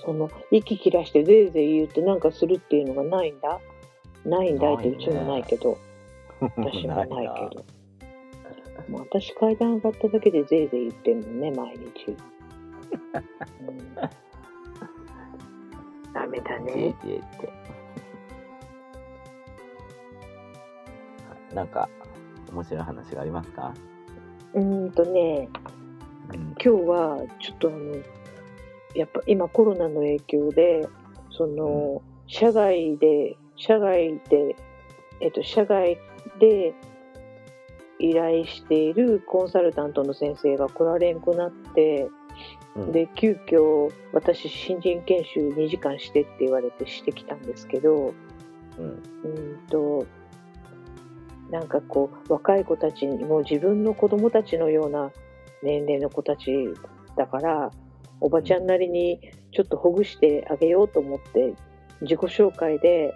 その息切らしてぜいぜい言ってなんかするっていうのがないんだ。ないんだいってうちもないけど。私もないけど。もう私階段上がっただけでぜいぜい言ってんね毎日、うん、ダメだな。ねジェジェって。なんか、面白い話がありますか？うーんとねうん。今日はちょっとあのやっぱ今コロナの影響でその、社外で社外でえっと社外で依頼しているコンサルタントの先生が来られんくなってうん、で急遽私新人研修2時間してって言われてしてきたんですけどうん。うんとなんかこう若い子たちにもう自分の子供たちのような年齢の子たちだからおばちゃんなりにちょっとほぐしてあげようと思って自己紹介で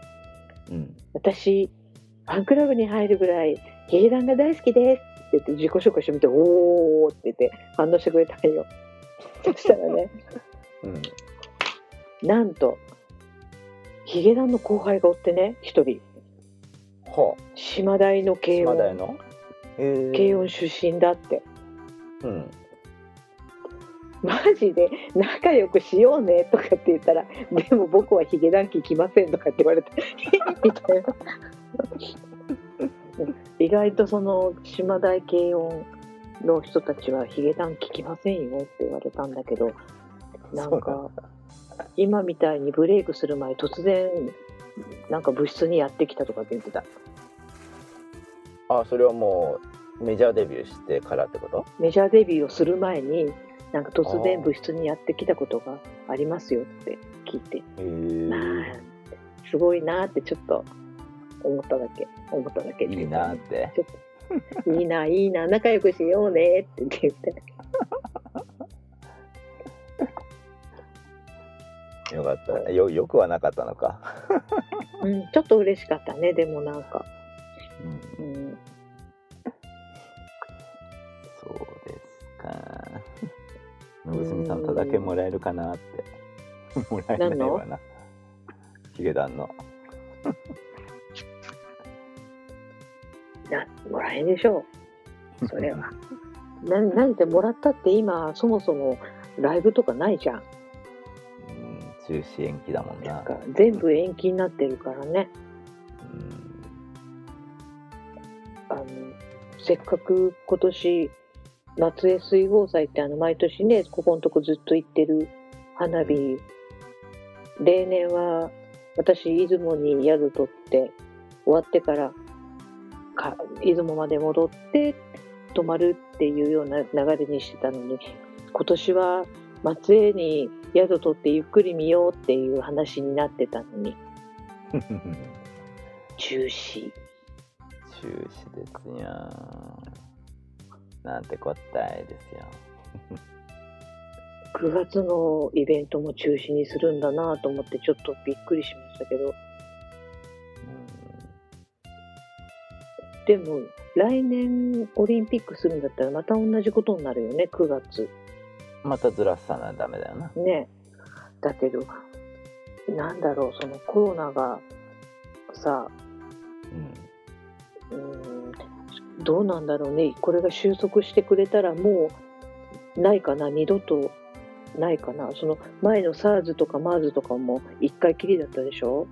うん。「私ファンクラブに入るぐらい芸団が大好きです」って言って自己紹介してみて「おー」って言って反応してくれたんよ。そしたらねうん。なんとヒゲダンの後輩がおってね一人は島大のあ、慶音。島大の？え慶音出身だって。うん。マジで？仲良くしようねとかって言ったらでも僕はヒゲダン聞きませんとかって言われて。みたいな。意外とその島大慶音の人たちはヒゲダン聞きませんよって言われたんだけどなんか今みたいにブレイクする前突然なんか部室にやってきたとかって言ってた。あ、それはもう、メジャーデビューしてからってこと？メジャーデビューをする前になんか突然部室にやってきたことがありますよって聞いて。まあすごいなってちょっと思っただけ。思っただけいいなって。ちょっと。いいないいな仲良くしようねって言って よかった。よ、よくはなかったのか。うん、ちょっと嬉しかったねでもなんか、うん。うん、そうですか。のぶすみさんとだけもらえるかなって。もらえないわな。ヒゲダンの。なもらえんでしょうそれはな なんてもらったって今そもそもライブとかないじゃん、中止延期だもんな。全部延期になってるからね。うん。あのせっかく今年松江水郷祭ってあの毎年ねここのとこずっと行ってる花火。例年は私出雲に宿取って終わってからか出雲まで戻って泊まるっていうような流れにしてたのに今年は松江に宿取ってゆっくり見ようっていう話になってたのに。中止中止ですよ。なんてこったいですよ。9月のイベントも中止にするんだなと思ってちょっとびっくりしましたけど。でも来年オリンピックするんだったらまた同じことになるよね9月またずらさなダメだよな。ね。だけどなんだろうそのコロナがさうん。うんどうなんだろうね。これが収束してくれたらもうないかな。二度とないかな。その前の SARS とか MERS とかも一回きりだったでしょ？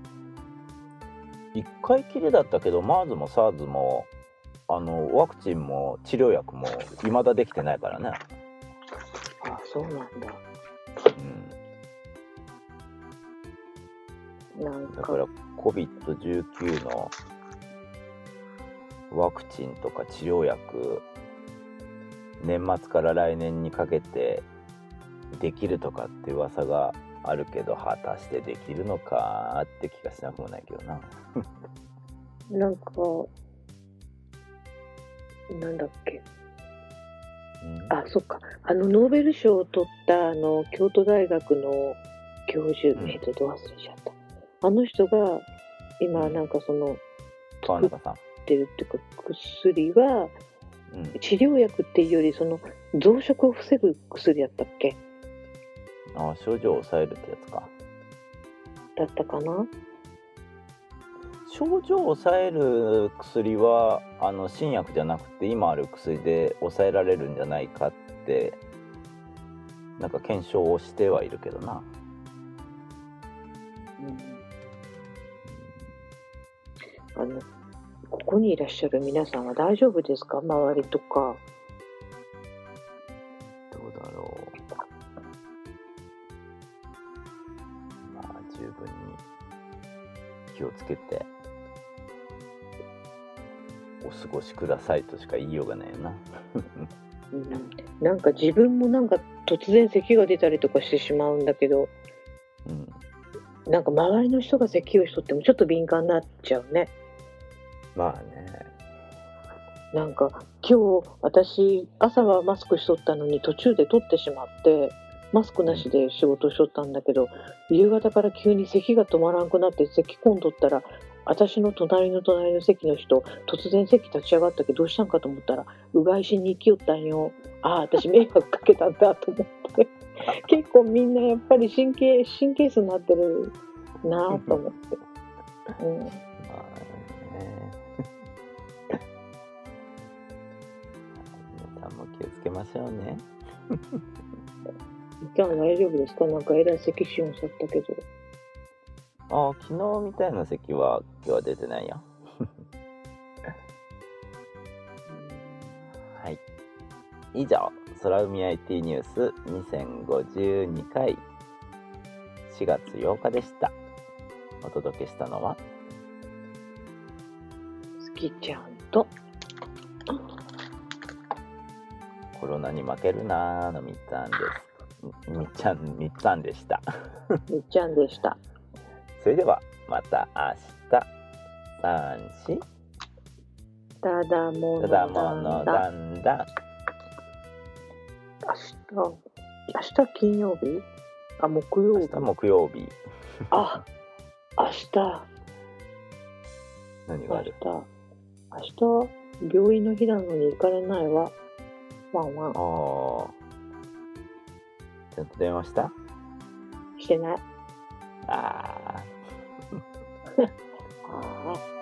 一回きりだったけど MERS も SARS もあのワクチンも治療薬も未だできてないからね、あそうなんだ。うん、なんか。だから COVID-19 のワクチンとか治療薬年末から来年にかけてできるとかって噂があるけど果たしてできるのかって気がしなくもないけどな。なんかなんだっけ。うんあそっか。あのノーベル賞を取ったあの京都大学の教授、うん。えっとど忘れちゃった。あの人が今なんかその川中さん。ってるっていうか薬はうん。治療薬っていうよりその増殖を防ぐ薬やったっけ？あ症状を抑えるってやつか。だったかな？症状を抑える薬はあの新薬じゃなくて今ある薬で抑えられるんじゃないかってなんか検証をしてはいるけどな。あのここにいらっしゃる皆さんは大丈夫ですか？周りとかどうだろう。まあ十分に気をつけてお過ごしくださいとしか言いようがないよな。うんなんか自分もなんか突然咳が出たりとかしてしまうんだけどうん、なんか周りの人が咳をしとってもちょっと敏感になっちゃうねまあね。なんか今日私朝はマスクしとったのに途中で取ってしまってマスクなしで仕事しとったんだけど夕方から急に咳が止まらんくなって咳込んどったら私の隣の隣の席の人突然席立ち上がったけどどうしたんかと思ったらうがいしに行きよったんよ。ああ私迷惑かけたんだと思って。結構みんなやっぱり神経神経質になってるなあと思って、うん、気をつけましょうね。今日は大丈夫ですか？なんかえらい咳しよんさったけどああ、昨日みたいな席は今日は出てないよ。はい。以上、空海 IT ニュース2052回4月8日でした。お届けしたのは、好きちゃんとコロナに負けるなーのみっつぁんです。みっちゃん、みっつぁんでした。みっちゃんでしたそれでは、また明日。三四。ただものただものだだんだん。明日明日金曜日？あ木曜日。明日木曜日。あ明日。明何がある？日。明日病院の日なのに行かれないわ。ワンワンああ。ちゃんと電話した？してない ah.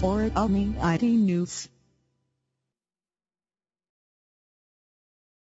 for Omni IT News.